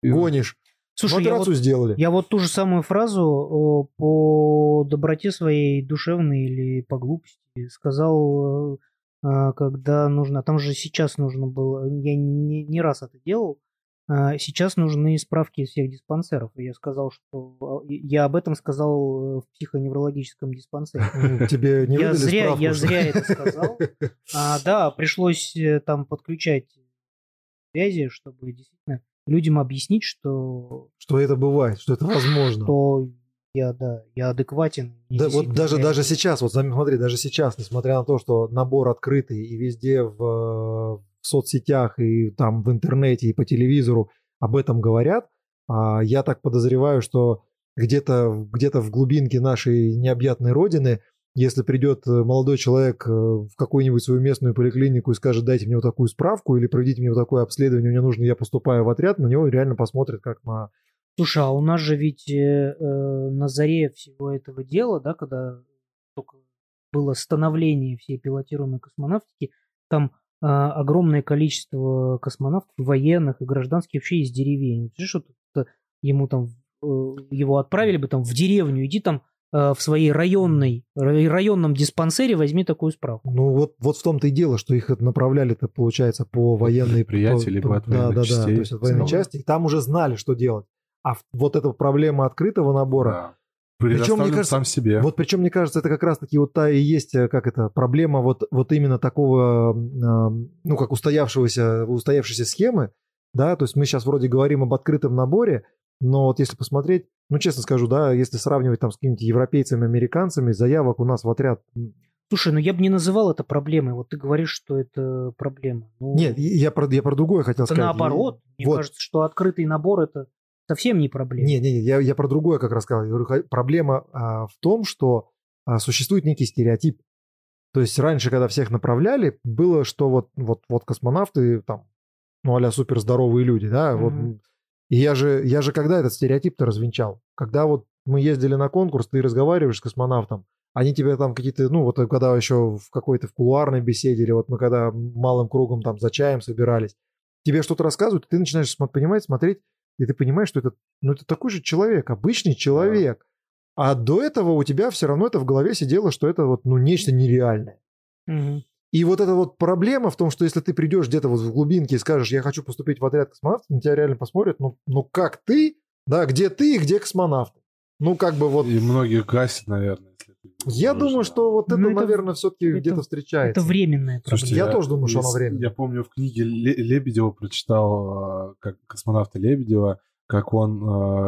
гонишь. Слушай, я вот, сделали. я вот ту же самую фразу по доброте своей душевной или по глупости сказал, э, а, когда нужно... Там же сейчас нужно было... Я не, не раз это делал. а, Сейчас нужны справки из всех диспансеров. Я сказал, что... э, Я об этом сказал э, в психоневрологическом диспансере. Ну, Тебе не я зря, справку, я зря это сказал. А, да, пришлось э, там подключать связи, чтобы действительно людям объяснить, что, Что это бывает, что это возможно. что я, да, я адекватен. Да, вот даже, я- даже сейчас, вот смотри, даже сейчас, несмотря на то, что набор открытый и везде в, э, в соцсетях и там в интернете и по телевизору об этом говорят, а, я так подозреваю, что где-то где в глубинке нашей необъятной родины, если придет э, молодой человек э, в какую-нибудь свою местную поликлинику и скажет, дайте мне вот такую справку или проведите мне вот такое обследование, мне нужно, я поступаю в отряд, на него реально посмотрят как на... Слушай, а у нас же ведь э, э, на заре всего этого дела, да, когда только было становление всей пилотируемой космонавтики, там э, огромное количество космонавтов, военных и гражданских вообще из деревень. Ты что ему там э, его отправили бы там в деревню, иди там в своей районной рай- районном диспансере возьми такую справку. Ну вот, вот в том-то и дело, что их направляли-то, получается, по военной... предприятий, по- либо по- от да, военных да, да, частей. то есть от военной части. И там уже знали, что делать. А вот эта проблема открытого набора, Да. Причем, мне кажется, сам себе. вот причем, мне кажется, это как раз-таки вот та и есть, э, как это, проблема вот, вот именно такого, э, ну, как устоявшегося, устоявшейся схемы, да, то есть мы сейчас вроде говорим об открытом наборе, но вот если посмотреть, ну, честно скажу, да, если сравнивать там с какими-то европейцами, американцами, заявок у нас в отряд Слушай, ну я бы не называл это проблемой. Вот ты говоришь, что это проблема. Ну, Нет, я про, я про другое хотел это сказать. наоборот. Мне Вот. кажется, что открытый набор это совсем не проблема. Не, не, не, я, я про другое как раз сказал. Я говорю, проблема а, в том, что а, существует некий стереотип. То есть раньше, когда всех направляли, было, что вот, вот, вот космонавты там, ну, а суперздоровые люди, да, вот. И я же, я же когда этот стереотип-то развенчал? Когда вот мы ездили на конкурс, ты разговариваешь с космонавтом, они тебе там какие-то, ну, вот когда еще в какой-то в кулуарной беседе, или вот мы когда малым кругом там за чаем собирались, тебе что-то рассказывают, и ты начинаешь понимать, смотреть, и ты понимаешь, что это, ну, это такой же человек, обычный человек. А до этого у тебя все равно это в голове сидело, что это вот, ну, нечто нереальное. Мгм. И вот эта вот проблема в том, что если ты придешь где-то вот в глубинке и скажешь, я хочу поступить в отряд космонавтов, на тебя реально посмотрят, ну, ну как ты, да, где ты и где космонавты. Ну, как бы вот... И многих гасит, наверное. если ты Я думаю, что вот это, Ну, это- наверное, все-таки это- где-то встречается. Это временная проблема. Слушайте, Я тоже думаю, что она из- временная. Я помню, в книге Ле- Лебедева прочитал, э, как космонавта Лебедева, как он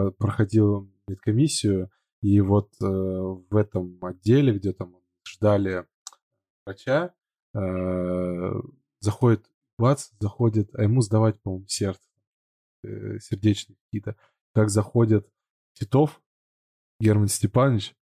э, проходил медкомиссию, и вот э, в этом отделе, где там ждали врача, э, заходит, бац, заходит, а ему сдавать, по-моему, сердце, э, сердечные какие-то. Как заходит Титов, Герман Степанович,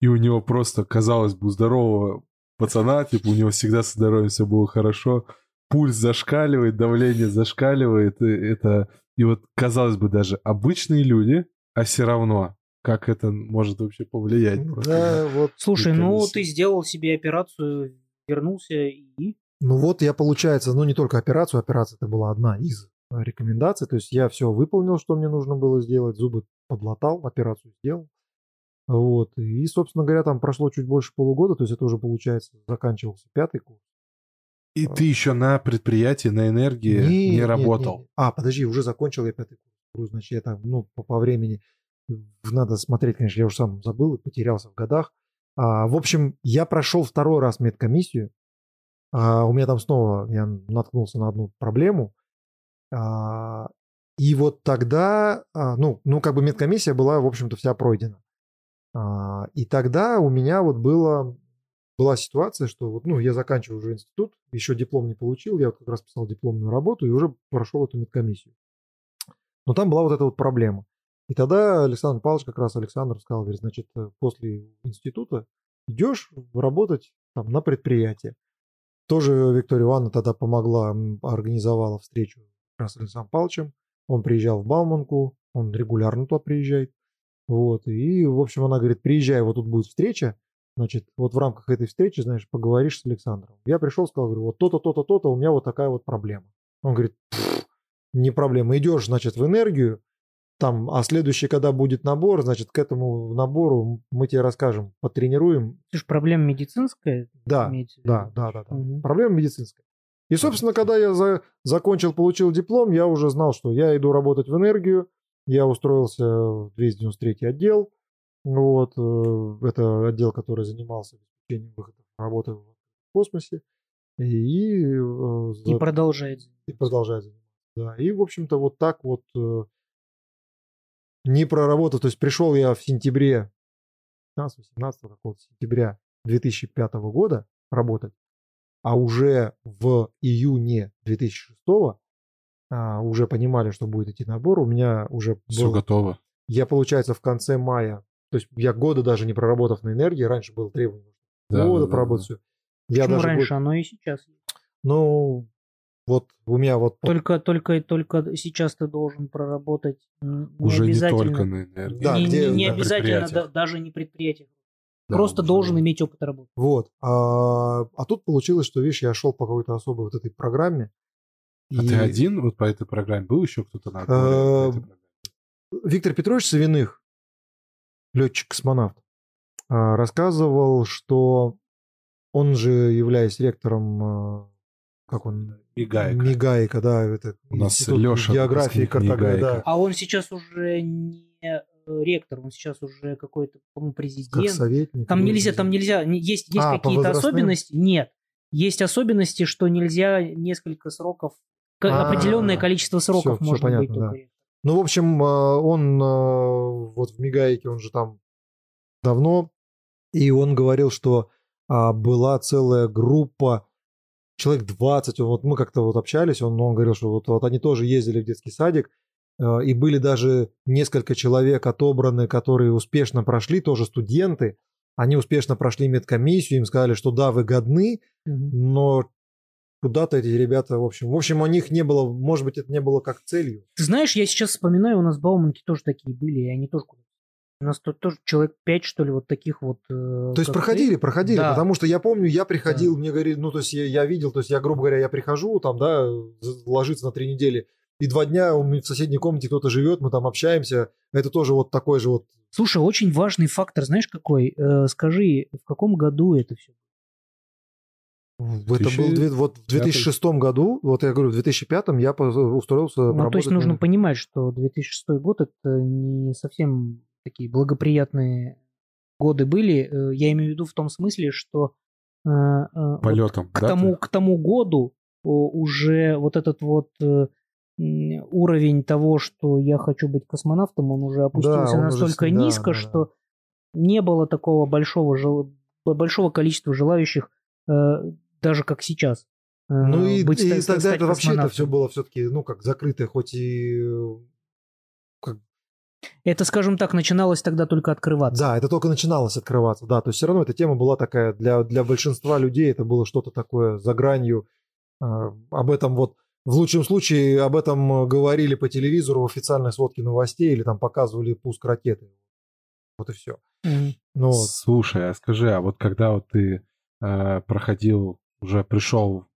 и у него просто, казалось бы, здорового пацана, типа, у него всегда со здоровьем все было хорошо, пульс зашкаливает, давление зашкаливает, и это... И вот, казалось бы, даже обычные люди, а все равно, как это может вообще повлиять. просто Да, вот. Слушай, ну ты сделал себе операцию, вернулся и... Ну вот я, получается, ну не только операцию, операция это была одна из. рекомендаций. То есть я все выполнил, что мне нужно было сделать, зубы подлатал, операцию сделал. Вот. И, собственно говоря, там прошло чуть больше полугода, то есть это уже, получается, заканчивался пятый курс. И ты еще на предприятии, на энергии не, не работал. Не, не. А, подожди, уже закончил я пятый курс. Значит, я там, ну, по, по времени надо смотреть, конечно, я уже сам забыл и потерялся в годах. А, в общем, я прошел второй раз медкомиссию. А, у меня там снова я наткнулся на одну проблему. А, и вот тогда, а, ну, ну, как бы медкомиссия была, в общем-то, вся пройдена. А, и тогда у меня вот было, была ситуация, что вот, ну, я заканчиваю уже институт, еще диплом не получил, я вот как раз писал дипломную работу и уже прошел эту медкомиссию. Но там была вот эта вот проблема. И тогда Александр Павлович, как раз Александр сказал, говорит, значит, э, после института идешь работать там на предприятие. Тоже Виктория Ивановна тогда помогла, организовала встречу как раз с Александром Павловичем. Он приезжал в Бауманку, он регулярно туда приезжает. Вот, и, в общем, она говорит, приезжай, вот тут будет встреча, значит, вот в рамках этой встречи, знаешь, поговоришь с Александром. Я пришел, сказал, говорю, вот то-то, то-то, то-то, у меня вот такая вот проблема. Он говорит, не проблема, идешь, значит, в энергию, там, а следующий, когда будет набор, значит, к этому набору мы тебе расскажем, потренируем. Это же проблема медицинская? Да, да, да, да, да. Угу. Проблема медицинская. И, собственно, когда я за, закончил, получил диплом, я уже знал, что я иду работать в энергию, я устроился в 293 отдел, вот, э, это отдел, который занимался обеспечением выходов работы в космосе. И, и, э, и продолжает. И продолжает. Да, и, в общем-то, вот так вот э, не проработал. То есть пришел я в сентябре, 15-18 сентября 2005 года работать, а уже в июне 2006 а, уже понимали, что будет идти набор. У меня уже Все был... готово. Я, получается, в конце мая, то есть я года даже не проработав на энергии, раньше было требование да, года да, проработать да. все. Я Почему даже раньше? Год... Оно и сейчас Ну, вот у меня вот... Только, только, только сейчас ты должен проработать не Уже не только на энергии. Да, не, где, не, не да, обязательно да, даже не предприятие. Да, Просто должен иметь опыт работы. Вот. А, а тут получилось, что, видишь, я шел по какой-то особой вот этой программе. А и... ты один вот по этой программе? Был еще кто-то на а, Виктор Петрович Савиных, летчик-космонавт, а, рассказывал, что он же, являясь ректором как он? Мигайка. Мигайка, да, это У нас Леша географии, картографии, да. А он сейчас уже не э, ректор, он сейчас уже какой-то, по-моему, президент. Как советник. Там нельзя, там нельзя, есть, есть а, какие-то особенности? Нет. Есть особенности, что нельзя несколько сроков, а, определенное количество сроков все, можно все понятно, быть да. Ну, в общем, э, он э, вот в Мигайке, он же там давно, и он говорил, что а, была целая группа человек 20, вот мы как-то вот общались, он, он говорил, что вот, вот они тоже ездили в детский садик, э, и были даже несколько человек отобраны, которые успешно прошли, тоже студенты, они успешно прошли медкомиссию, им сказали, что да, вы годны, угу. но куда-то эти ребята, в общем, в общем, у них не было, может быть, это не было как целью. Ты знаешь, я сейчас вспоминаю, у нас Бауманки тоже такие были, и они тоже у нас тут тоже человек пять, что ли, вот таких вот. Э, то есть проходили, ты? проходили, да. потому что я помню, я приходил, да. мне говорили, ну, то есть я, я видел, то есть я, грубо говоря, я прихожу, там, да, ложиться на три недели, и два дня у меня в соседней комнате кто-то живет, мы там общаемся, это тоже вот такой же вот. Слушай, очень важный фактор, знаешь какой? Э, скажи, в каком году это все? Это был вот в 2006 году, вот я говорю, в 2005 я устроился. Ну, то есть нужно понимать, что 2006 год это не совсем такие благоприятные годы были. Э, я имею в виду в том смысле, что э, э, полетом вот к, да, тому, к тому году уже вот этот вот уровень того, что я хочу быть космонавтом, он уже опустился да, он настолько уже, низко, да, что да. не было такого большого, жел... большого количества желающих, даже как сейчас. Ну и, быть, и тогда это вообще это все было все-таки, ну, как закрытое, хоть и это, скажем так, начиналось тогда только открываться. Да, это только начиналось открываться, да. То есть все равно эта тема была такая, для, для большинства людей это было что-то такое за гранью. Э, об этом вот, в лучшем случае, об этом говорили по телевизору в официальной сводке новостей или там показывали пуск ракеты. Вот и все. Mm-hmm. Ну, Слушай, а скажи, а вот когда вот ты э, проходил, уже пришел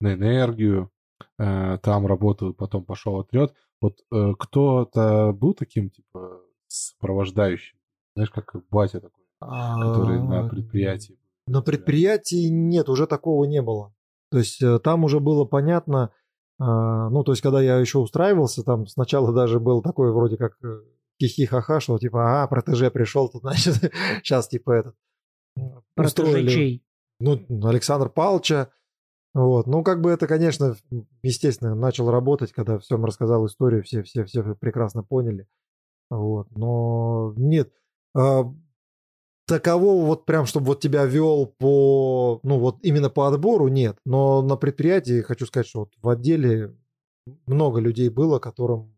на энергию, э, там работают, потом пошел отряд. Вот э, кто-то был таким, типа, сопровождающим? Знаешь, как батя такой, который на А, предприятии. На предприятии нет, уже такого не было. То есть э, там уже было понятно, а, ну, то есть когда я еще устраивался, там сначала даже был такой вроде как э, хихи-ха-ха, что типа, а, протеже пришел, тут, значит, сейчас типа этот... э, Протеже чей? Ну, Александр Павловича, вот. Ну, как бы это, конечно, естественно, начал работать, когда всем рассказал историю, все, все, все прекрасно поняли. Вот. Но нет, а, такового вот прям, чтобы вот тебя вел по, ну вот именно по отбору, нет. Но на предприятии, хочу сказать, что вот в отделе много людей было, которым,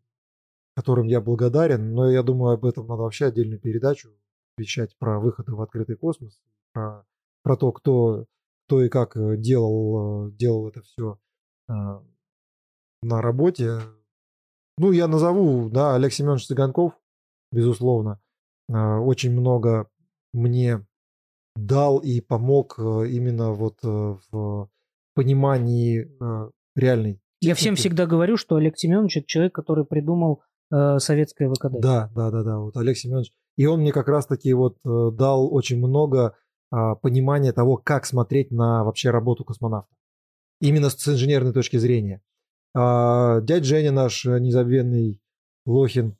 которым я благодарен, но я думаю, об этом надо вообще отдельную передачу вещать про выходы в открытый космос, про, про то, кто, кто и как э, делал, э, делал это все на работе. Ну, я назову, да, Олег Семенович Цыганков, безусловно, э, очень много мне дал и помог э, именно вот в понимании реальной Я всем техники. всегда говорю, что Олег Семенович это человек, который придумал советское ВКД. Да, да, да, да, вот Олег Семенович. И он мне как раз-таки вот дал очень много а, понимания того, как смотреть на вообще работу космонавта. Именно с инженерной точки зрения. А, дядь Женя наш э, незабвенный Лохин.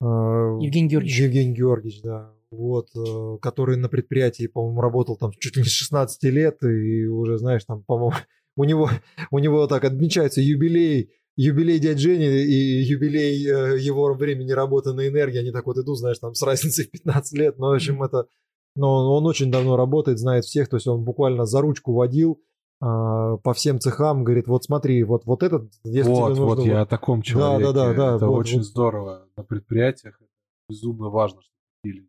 э, Евгений Георгиевич. Евгений Георгиевич, да. Вот, э, который на предприятии, по-моему, работал там чуть ли не с 16 лет, и уже, знаешь, там, по-моему, у него, у него так отмечается юбилей, юбилей дядь Жени и юбилей э, его времени работы на энергии, они так вот идут, знаешь, там с разницей в 15 лет, но, в общем, это, но он очень давно работает, знает всех, то есть он буквально за ручку водил а, по всем цехам, говорит, вот смотри, вот, вот этот, если вот, тебе нужно... вот, я о таком человеке. да, да, Это вот, очень вот. здорово. На предприятиях безумно важно, что такие.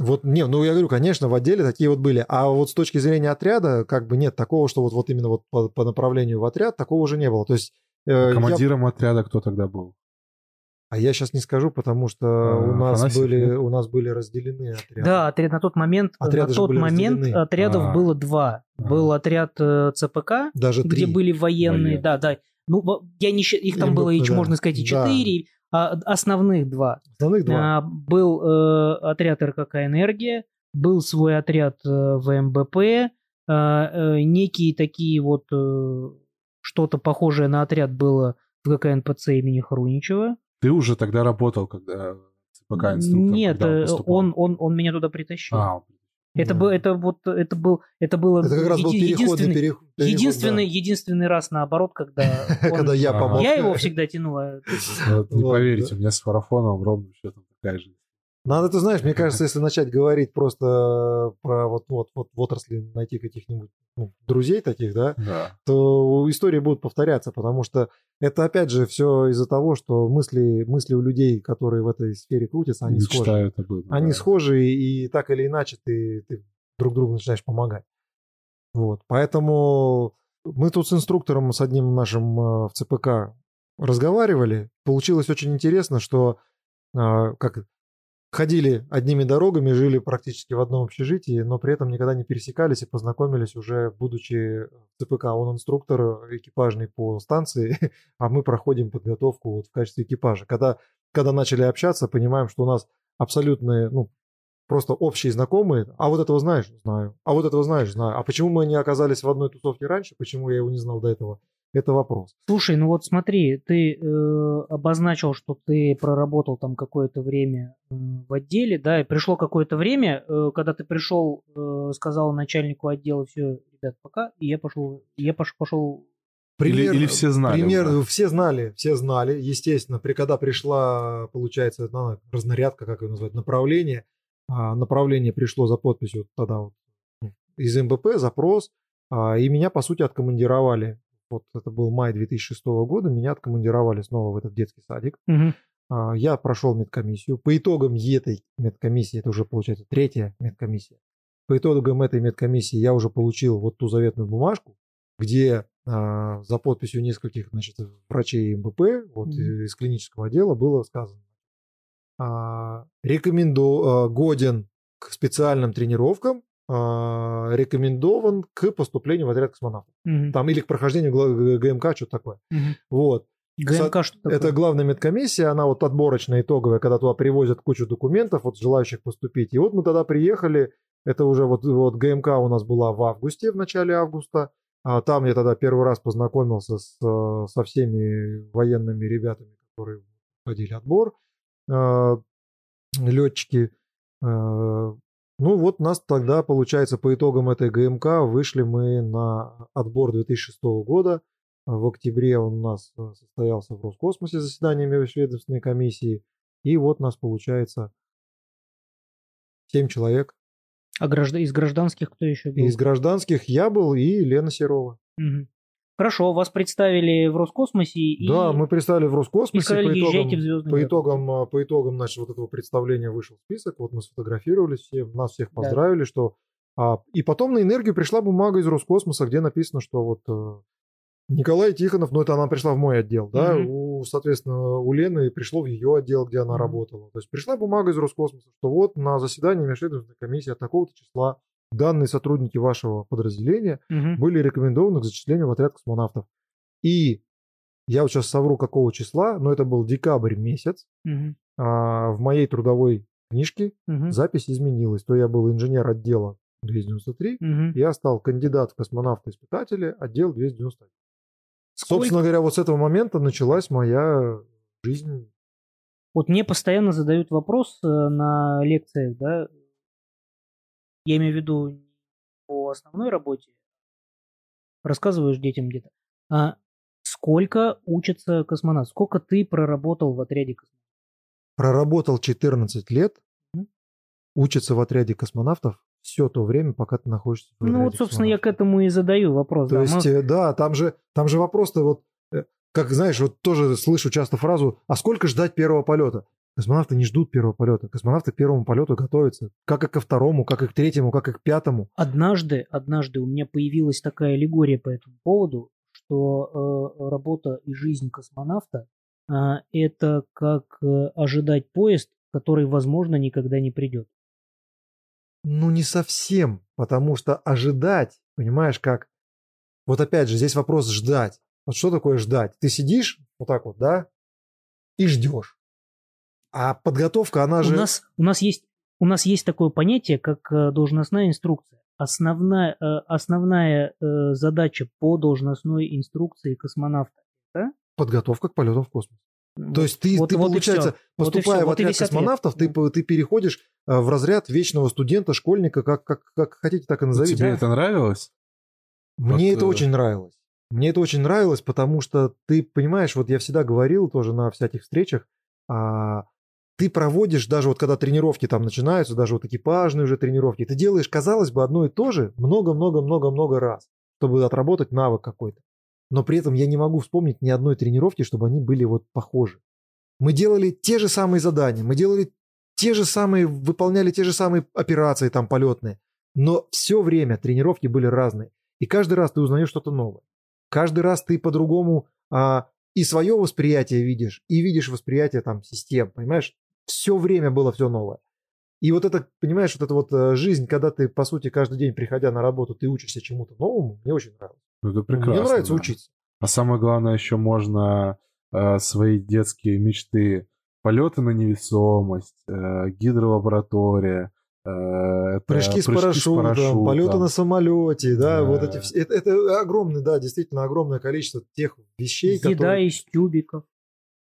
Вот, не, ну я говорю, конечно, в отделе такие вот были. А вот с точки зрения отряда, как бы нет такого, что вот, вот именно вот по, по направлению в отряд, такого уже не было. То есть... э, я- Командиром отряда кто тогда был? А я сейчас не скажу, потому что А, у, нас Афанасьев, были, нет? у нас были разделены отряды. Да, отряд на тот момент, Отряды на тот момент разделены. отрядов А. было два. Ага. Был отряд э, ЦПК, Даже где три. были военные, Военные. да, да. Ну, я не, их там Им было, бы- еще да. можно сказать, и Да. четыре, а основных два. Основных два. А, был э, отряд РКК «Энергия», был свой отряд э, ВМБП, э, э, некие такие вот э, что-то похожее на отряд было в ГК НПЦ имени Хруничева. Ты уже тогда работал, когда ЦПК инструктор? Нет, э, он, он, он меня туда притащил. А, это, Да. был, это вот это был это было Это как раз был единственный, переход. переход, единственный, единственный раз наоборот, когда он- Когда я помог. я его всегда тянула. не поверите, да. у меня с фарафоном ровным счетом такая же. Надо, ты знаешь, мне кажется, если начать говорить просто про вот, вот, вот в отрасли найти каких-нибудь ну, друзей таких, да, Да. то истории будут повторяться, потому что это опять же все из-за того, что мысли, мысли у людей, которые в этой сфере крутятся, они схожи. Мечтают об этом. Они да. схожи, и так или иначе ты, ты друг другу начинаешь помогать. Вот. Поэтому мы тут с инструктором, с одним нашим э, в ЦПК разговаривали. Получилось очень интересно, что э, как ходили одними дорогами, жили практически в одном общежитии, но при этом никогда не пересекались и познакомились уже будучи в ЦПК. Он инструктор экипажный по станции, а мы проходим подготовку вот в качестве экипажа. Когда, когда начали общаться, понимаем, что у нас абсолютные, ну, просто общие знакомые. А вот этого знаешь? Знаю. А вот этого знаешь? Знаю. А почему мы не оказались в одной тусовке раньше? Почему я его не знал до этого? Это вопрос. Слушай, ну вот смотри, ты э, обозначил, что ты проработал там какое-то время э, в отделе, да, и пришло какое-то время, э, когда ты пришел, э, сказал начальнику отдела, все, ребят, пока, и я пошел, я пош, пошел. Или- или все знали Пример, уже? все знали, все знали. Естественно, при, когда пришла, получается, ну, разнарядка, как ее назвать, направление, а, направление пришло за подписью тогда вот, ну, из МБП, запрос, а, и меня, по сути, откомандировали. Вот это был май 2006 года, меня откомандировали снова в этот детский садик. А, Я прошел медкомиссию. По итогам этой медкомиссии, это уже получается третья медкомиссия, по итогам этой медкомиссии я уже получил вот ту заветную бумажку, где а, за подписью нескольких значит, врачей МБП вот, Мгм. из клинического отдела было сказано. а, Рекоменду, а, годен к специальным тренировкам, рекомендован к поступлению в отряд космонавтов. Мгм. Там или к прохождению ГМК, что-то такое. Мгм. Вот. ГМК что такое? Это главная медкомиссия, она вот отборочная, итоговая, когда туда привозят кучу документов от желающих поступить. И вот мы тогда приехали, это уже вот, вот ГМК у нас была в августе, в начале августа. А там я тогда первый раз познакомился с, э, со всеми военными ребятами, которые ходили отбор, э, летчики. Ну вот нас тогда, получается, по итогам этой ГМК вышли мы на отбор 2006 года. В октябре он у нас э, состоялся в Роскосмосе заседание межведомственной комиссии. И вот нас получается 7 человек. А граждан- из гражданских кто еще был? Из гражданских я был и Лена Серова. Мгм. Хорошо, вас представили в Роскосмосе и... Да, мы представили в и Роскосмосе. сказали, по итогам, в Звездный по итогам, а, по итогам значит, вот этого представления вышел список. Вот мы сфотографировались, все, нас всех Да. поздравили, что... а, и потом на энергию пришла бумага из Роскосмоса, где написано, что вот э, Николай Тихонов, ну это она пришла в мой отдел, да, Мгм. у, соответственно, у Лены пришло в ее отдел, где она Мгм. работала. То есть пришла бумага из Роскосмоса, что вот на заседании межведомственной комиссии от такого-то числа данные сотрудники вашего подразделения Мгм. были рекомендованы к зачислению в отряд космонавтов. И я вот сейчас совру какого числа, но это был декабрь месяц. Мгм. а, в моей трудовой книжке Мгм. запись изменилась. То я был инженер отдела 293, Мгм. я стал кандидат в космонавта-испытателя, отдел 291. Сколько- Собственно говоря, вот с этого момента началась моя жизнь. Вот мне постоянно задают вопрос э, на лекциях, да, я имею в виду по основной работе, рассказываешь детям где-то, а сколько учится космонавт, сколько ты проработал в отряде космонавтов? Проработал 14 лет, учится в отряде космонавтов все то время, пока ты находишься в Ну отряде вот, собственно, я к этому и задаю вопрос. То да. есть, Мы- э, да, там же, там же вопрос-то вот, э, как знаешь, вот тоже слышу часто фразу, а сколько ждать первого полета? Космонавты не ждут первого полета. Космонавты к первому полету готовятся. Как и ко второму, как и к третьему, как и к пятому. Однажды, однажды у меня появилась такая аллегория по этому поводу, что э, работа и жизнь космонавта э, это как э, ожидать поезд, который, возможно, никогда не придет. Ну, не совсем, потому что ожидать, понимаешь, как... Вот опять же, здесь вопрос ждать. Вот что такое ждать? Ты сидишь вот так вот, да, и ждешь. А подготовка, она У же... нас, у нас есть у нас есть такое понятие, как э, должностная инструкция. Основная, э, основная э, задача по должностной инструкции космонавта. Подготовка к полетам в космос. То есть ты, Вот- ты вот получается. Вот поступая в Вот и отряд ответ. космонавтов, ты, ты переходишь в разряд вечного студента, школьника, как, как, как хотите, так и назовите. Тебе это нравилось? Мне Вот, это э, очень нравилось. Мне это очень нравилось, потому что ты понимаешь, вот я всегда говорил тоже на всяких встречах, а, ты проводишь, даже вот когда тренировки там начинаются, даже вот экипажные уже тренировки, ты делаешь, казалось бы, одно и то же много-много-много-много раз, чтобы отработать навык какой-то. Но при этом я не могу вспомнить ни одной тренировки, чтобы они были вот похожи. Мы делали те же самые задания, мы делали те же самые, выполняли те же самые операции там полетные, но все время тренировки были разные. И каждый раз ты узнаешь что-то новое. Каждый раз ты по-другому а, и свое восприятие видишь, и видишь восприятие там систем, понимаешь? Все время было все новое. И вот это, понимаешь, вот эта вот э, жизнь, когда ты, по сути, каждый день, приходя на работу, ты учишься чему-то новому, мне очень нравится. Ну, Это прекрасно. мне нравится да. учиться. А самое главное, еще можно э, свои детские мечты, полеты на невесомость, э, гидролаборатория, э, это Прыжки с парашютом, парашютом. полеты на самолете, да, Да. вот эти все. Это, это огромное, да, действительно огромное количество тех вещей, Еда которые... из тюбиков.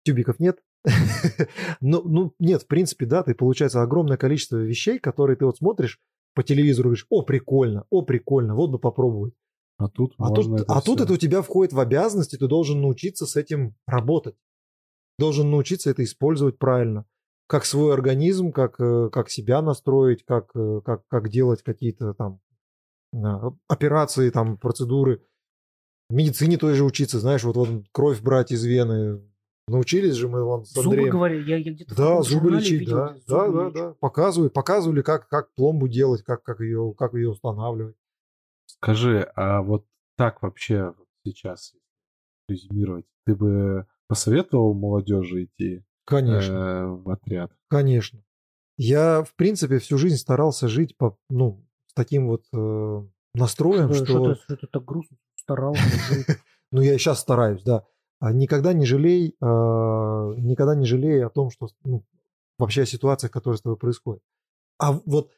тюбиков нет. ну, ну, нет, в принципе, да, ты, получается, огромное количество вещей, которые ты вот смотришь по телевизору говоришь, о, прикольно, о, прикольно, вот бы попробовать. А тут А, тут, это а тут это у тебя входит в обязанности, ты должен научиться с этим работать. Должен научиться это использовать правильно. Как свой организм, как, э, как себя настроить, как, э, как, как делать какие-то там э, операции, там, процедуры. В медицине той же учиться, знаешь, вот, вот кровь брать из вены. Научились же мы вон с Зубы, Андреем. говорю, я, я где-то Да, зубы лечить, видел, да. Да, зубы да, лечат. да. Показывали, показывали, как, как пломбу делать, как, как, ее, как ее устанавливать. Скажи, а вот так вообще сейчас резюмировать, ты бы посоветовал молодежи идти Конечно. э, в отряд? Конечно. Я, в принципе, всю жизнь старался жить по, ну, с таким вот э, настроем, Что, что... что, ты так грустно старался. Ну, я сейчас стараюсь, да. А Никогда не жалей, э, никогда не жалей о том, что ну, вообще о ситуациях, которые с тобой происходят. А вот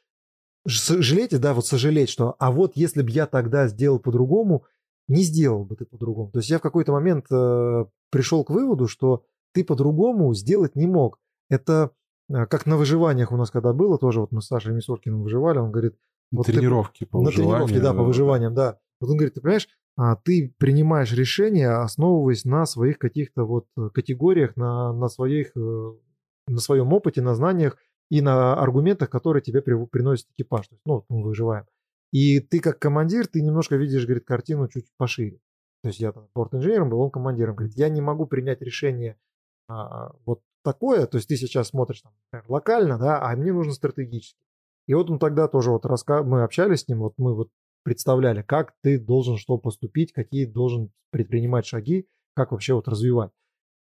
жалейте, да, вот сожалеть, что а вот если бы я тогда сделал по-другому, не сделал бы ты по-другому. То есть я в какой-то момент э, пришел к выводу, что ты по-другому сделать не мог. Это э, как на выживаниях у нас когда было, тоже вот мы с Сашей Мисоркиным выживали, он говорит, Вот ты- тренировки по на тренировке, выживанию, да, по выживаниям, да. Вот он говорит, ты понимаешь, а, ты принимаешь решения, основываясь на своих каких-то вот э, категориях, на, на, своих, э, на своем опыте, на знаниях и на аргументах, которые тебе при- приносит экипаж. То есть, ну, мы выживаем. И ты как командир, ты немножко видишь, говорит, картину чуть пошире. То есть я там борт-инженером был, он командиром. Говорит, я не могу принять решение а, вот такое, то есть ты сейчас смотришь там, локально, да, а мне нужно стратегически. И вот он тогда тоже вот раска... мы общались с ним, вот мы вот представляли, как ты должен что поступить, какие должен предпринимать шаги, как вообще вот развивать.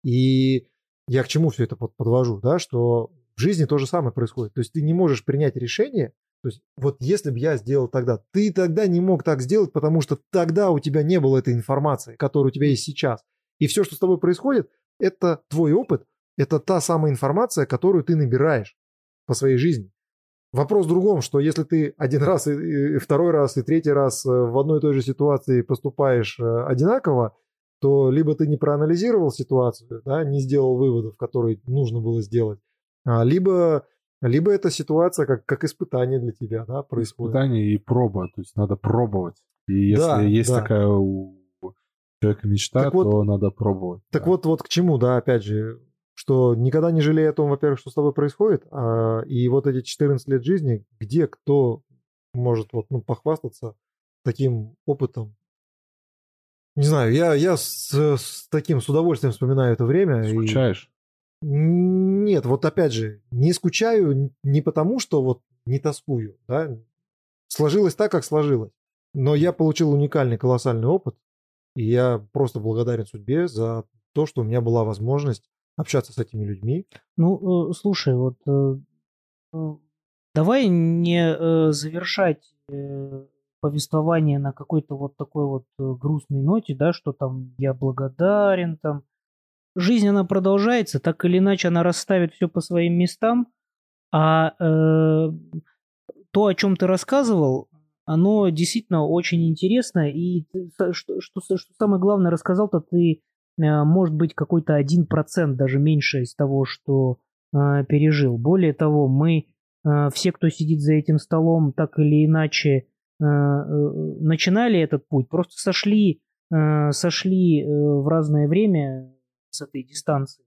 И я к чему все это под- подвожу, да, что в жизни то же самое происходит. То есть ты не можешь принять решение, то есть вот если бы я сделал тогда, ты тогда не мог так сделать, потому что тогда у тебя не было этой информации, которая у тебя есть сейчас. И все, что с тобой происходит, это твой опыт, это та самая информация, которую ты набираешь по своей жизни. Вопрос в другом, что если ты один раз, и, и второй раз, и третий раз э, в одной и той же ситуации поступаешь э, одинаково, то либо ты не проанализировал ситуацию, да, не сделал выводов, которые нужно было сделать, а, либо, либо эта ситуация как, как испытание для тебя да, происходит. Испытание и проба, то есть надо пробовать. И если Да, есть да. такая у человека мечта, Так вот- то надо пробовать. Так да. вот, вот к чему, да, опять же, что никогда не жалей о том, во-первых, что с тобой происходит, а, и вот эти 14 лет жизни, где кто может вот, ну, похвастаться таким опытом. Не знаю, я, я с, с таким с удовольствием вспоминаю это время. и- Скучаешь? Нет, вот опять же, не скучаю не потому, что вот не тоскую, да, сложилось так, как сложилось. Но я получил уникальный, колоссальный опыт, и я просто благодарен судьбе за то, что у меня была возможность общаться с этими людьми. Ну, э, слушай, вот э, э, давай не завершать повествование на какой-то вот такой вот грустной ноте, да, что там я благодарен, там. Жизнь, она продолжается, так или иначе она расставит все по своим местам, а э, то, о чем ты рассказывал, оно действительно очень интересно, и что, что, что самое главное рассказал-то ты, может быть, какой-то один процент, даже меньше из того, что э, пережил. Более того, мы э, все, кто сидит за этим столом, так или иначе э, э, начинали этот путь, просто сошли, э, сошли э, в разное время с этой дистанции.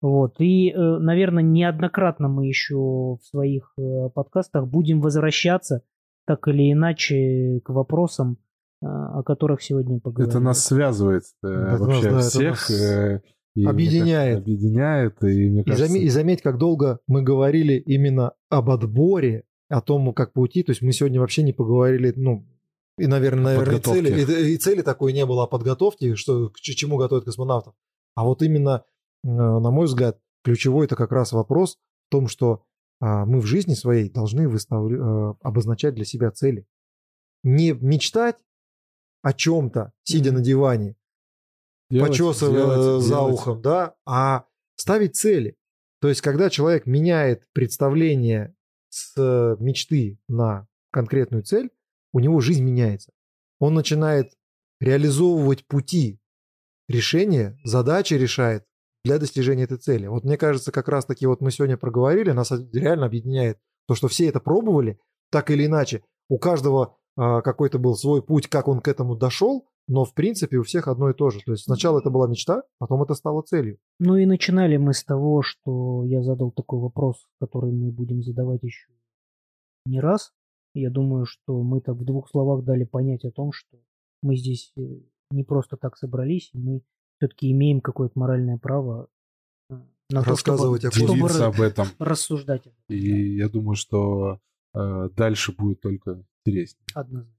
Вот. И, э, наверное, неоднократно мы еще в своих э, подкастах будем возвращаться так или иначе к вопросам, э, о которых сегодня поговорили. Это нас связывает э, Это вообще нас, да, это всех. нас э, и, объединяет. кажется, объединяет. И, мне И, кажется, заме- и заметь, как долго мы говорили именно об отборе, о том, как пойти. То есть мы сегодня вообще не поговорили, ну, и, наверное, наверное и цели, и, и цели такой не было о подготовке, что, к чему готовят космонавтов. А вот именно, э, на мой взгляд, ключевой это как раз вопрос в том, что а, мы в жизни своей должны э, обозначать для себя цели. Не мечтать о чем-то, сидя на диване, делать, почесывая делать, за делать. ухом, да, а ставить цели. То есть, когда человек меняет представление с э, мечты на конкретную цель, у него жизнь меняется. Он начинает реализовывать пути решения, задачи решает для достижения этой цели. Вот мне кажется, как раз таки вот мы сегодня проговорили, нас реально объединяет то, что все это пробовали, так или иначе. У каждого какой-то был свой путь, как он к этому дошел, но в принципе у всех одно и то же. То есть сначала это была мечта, потом это стало целью. Ну и начинали мы с того, что я задал такой вопрос, который мы будем задавать еще не раз. Я думаю, что мы так в двух словах дали понять о том, что мы здесь э, не просто так собрались, и мы все-таки имеем какое-то моральное право э, на Рассказывать то, о чтобы, Делиться чтобы об этом. рассуждать. И я думаю, что э, дальше будет только интереснее. Однозначно.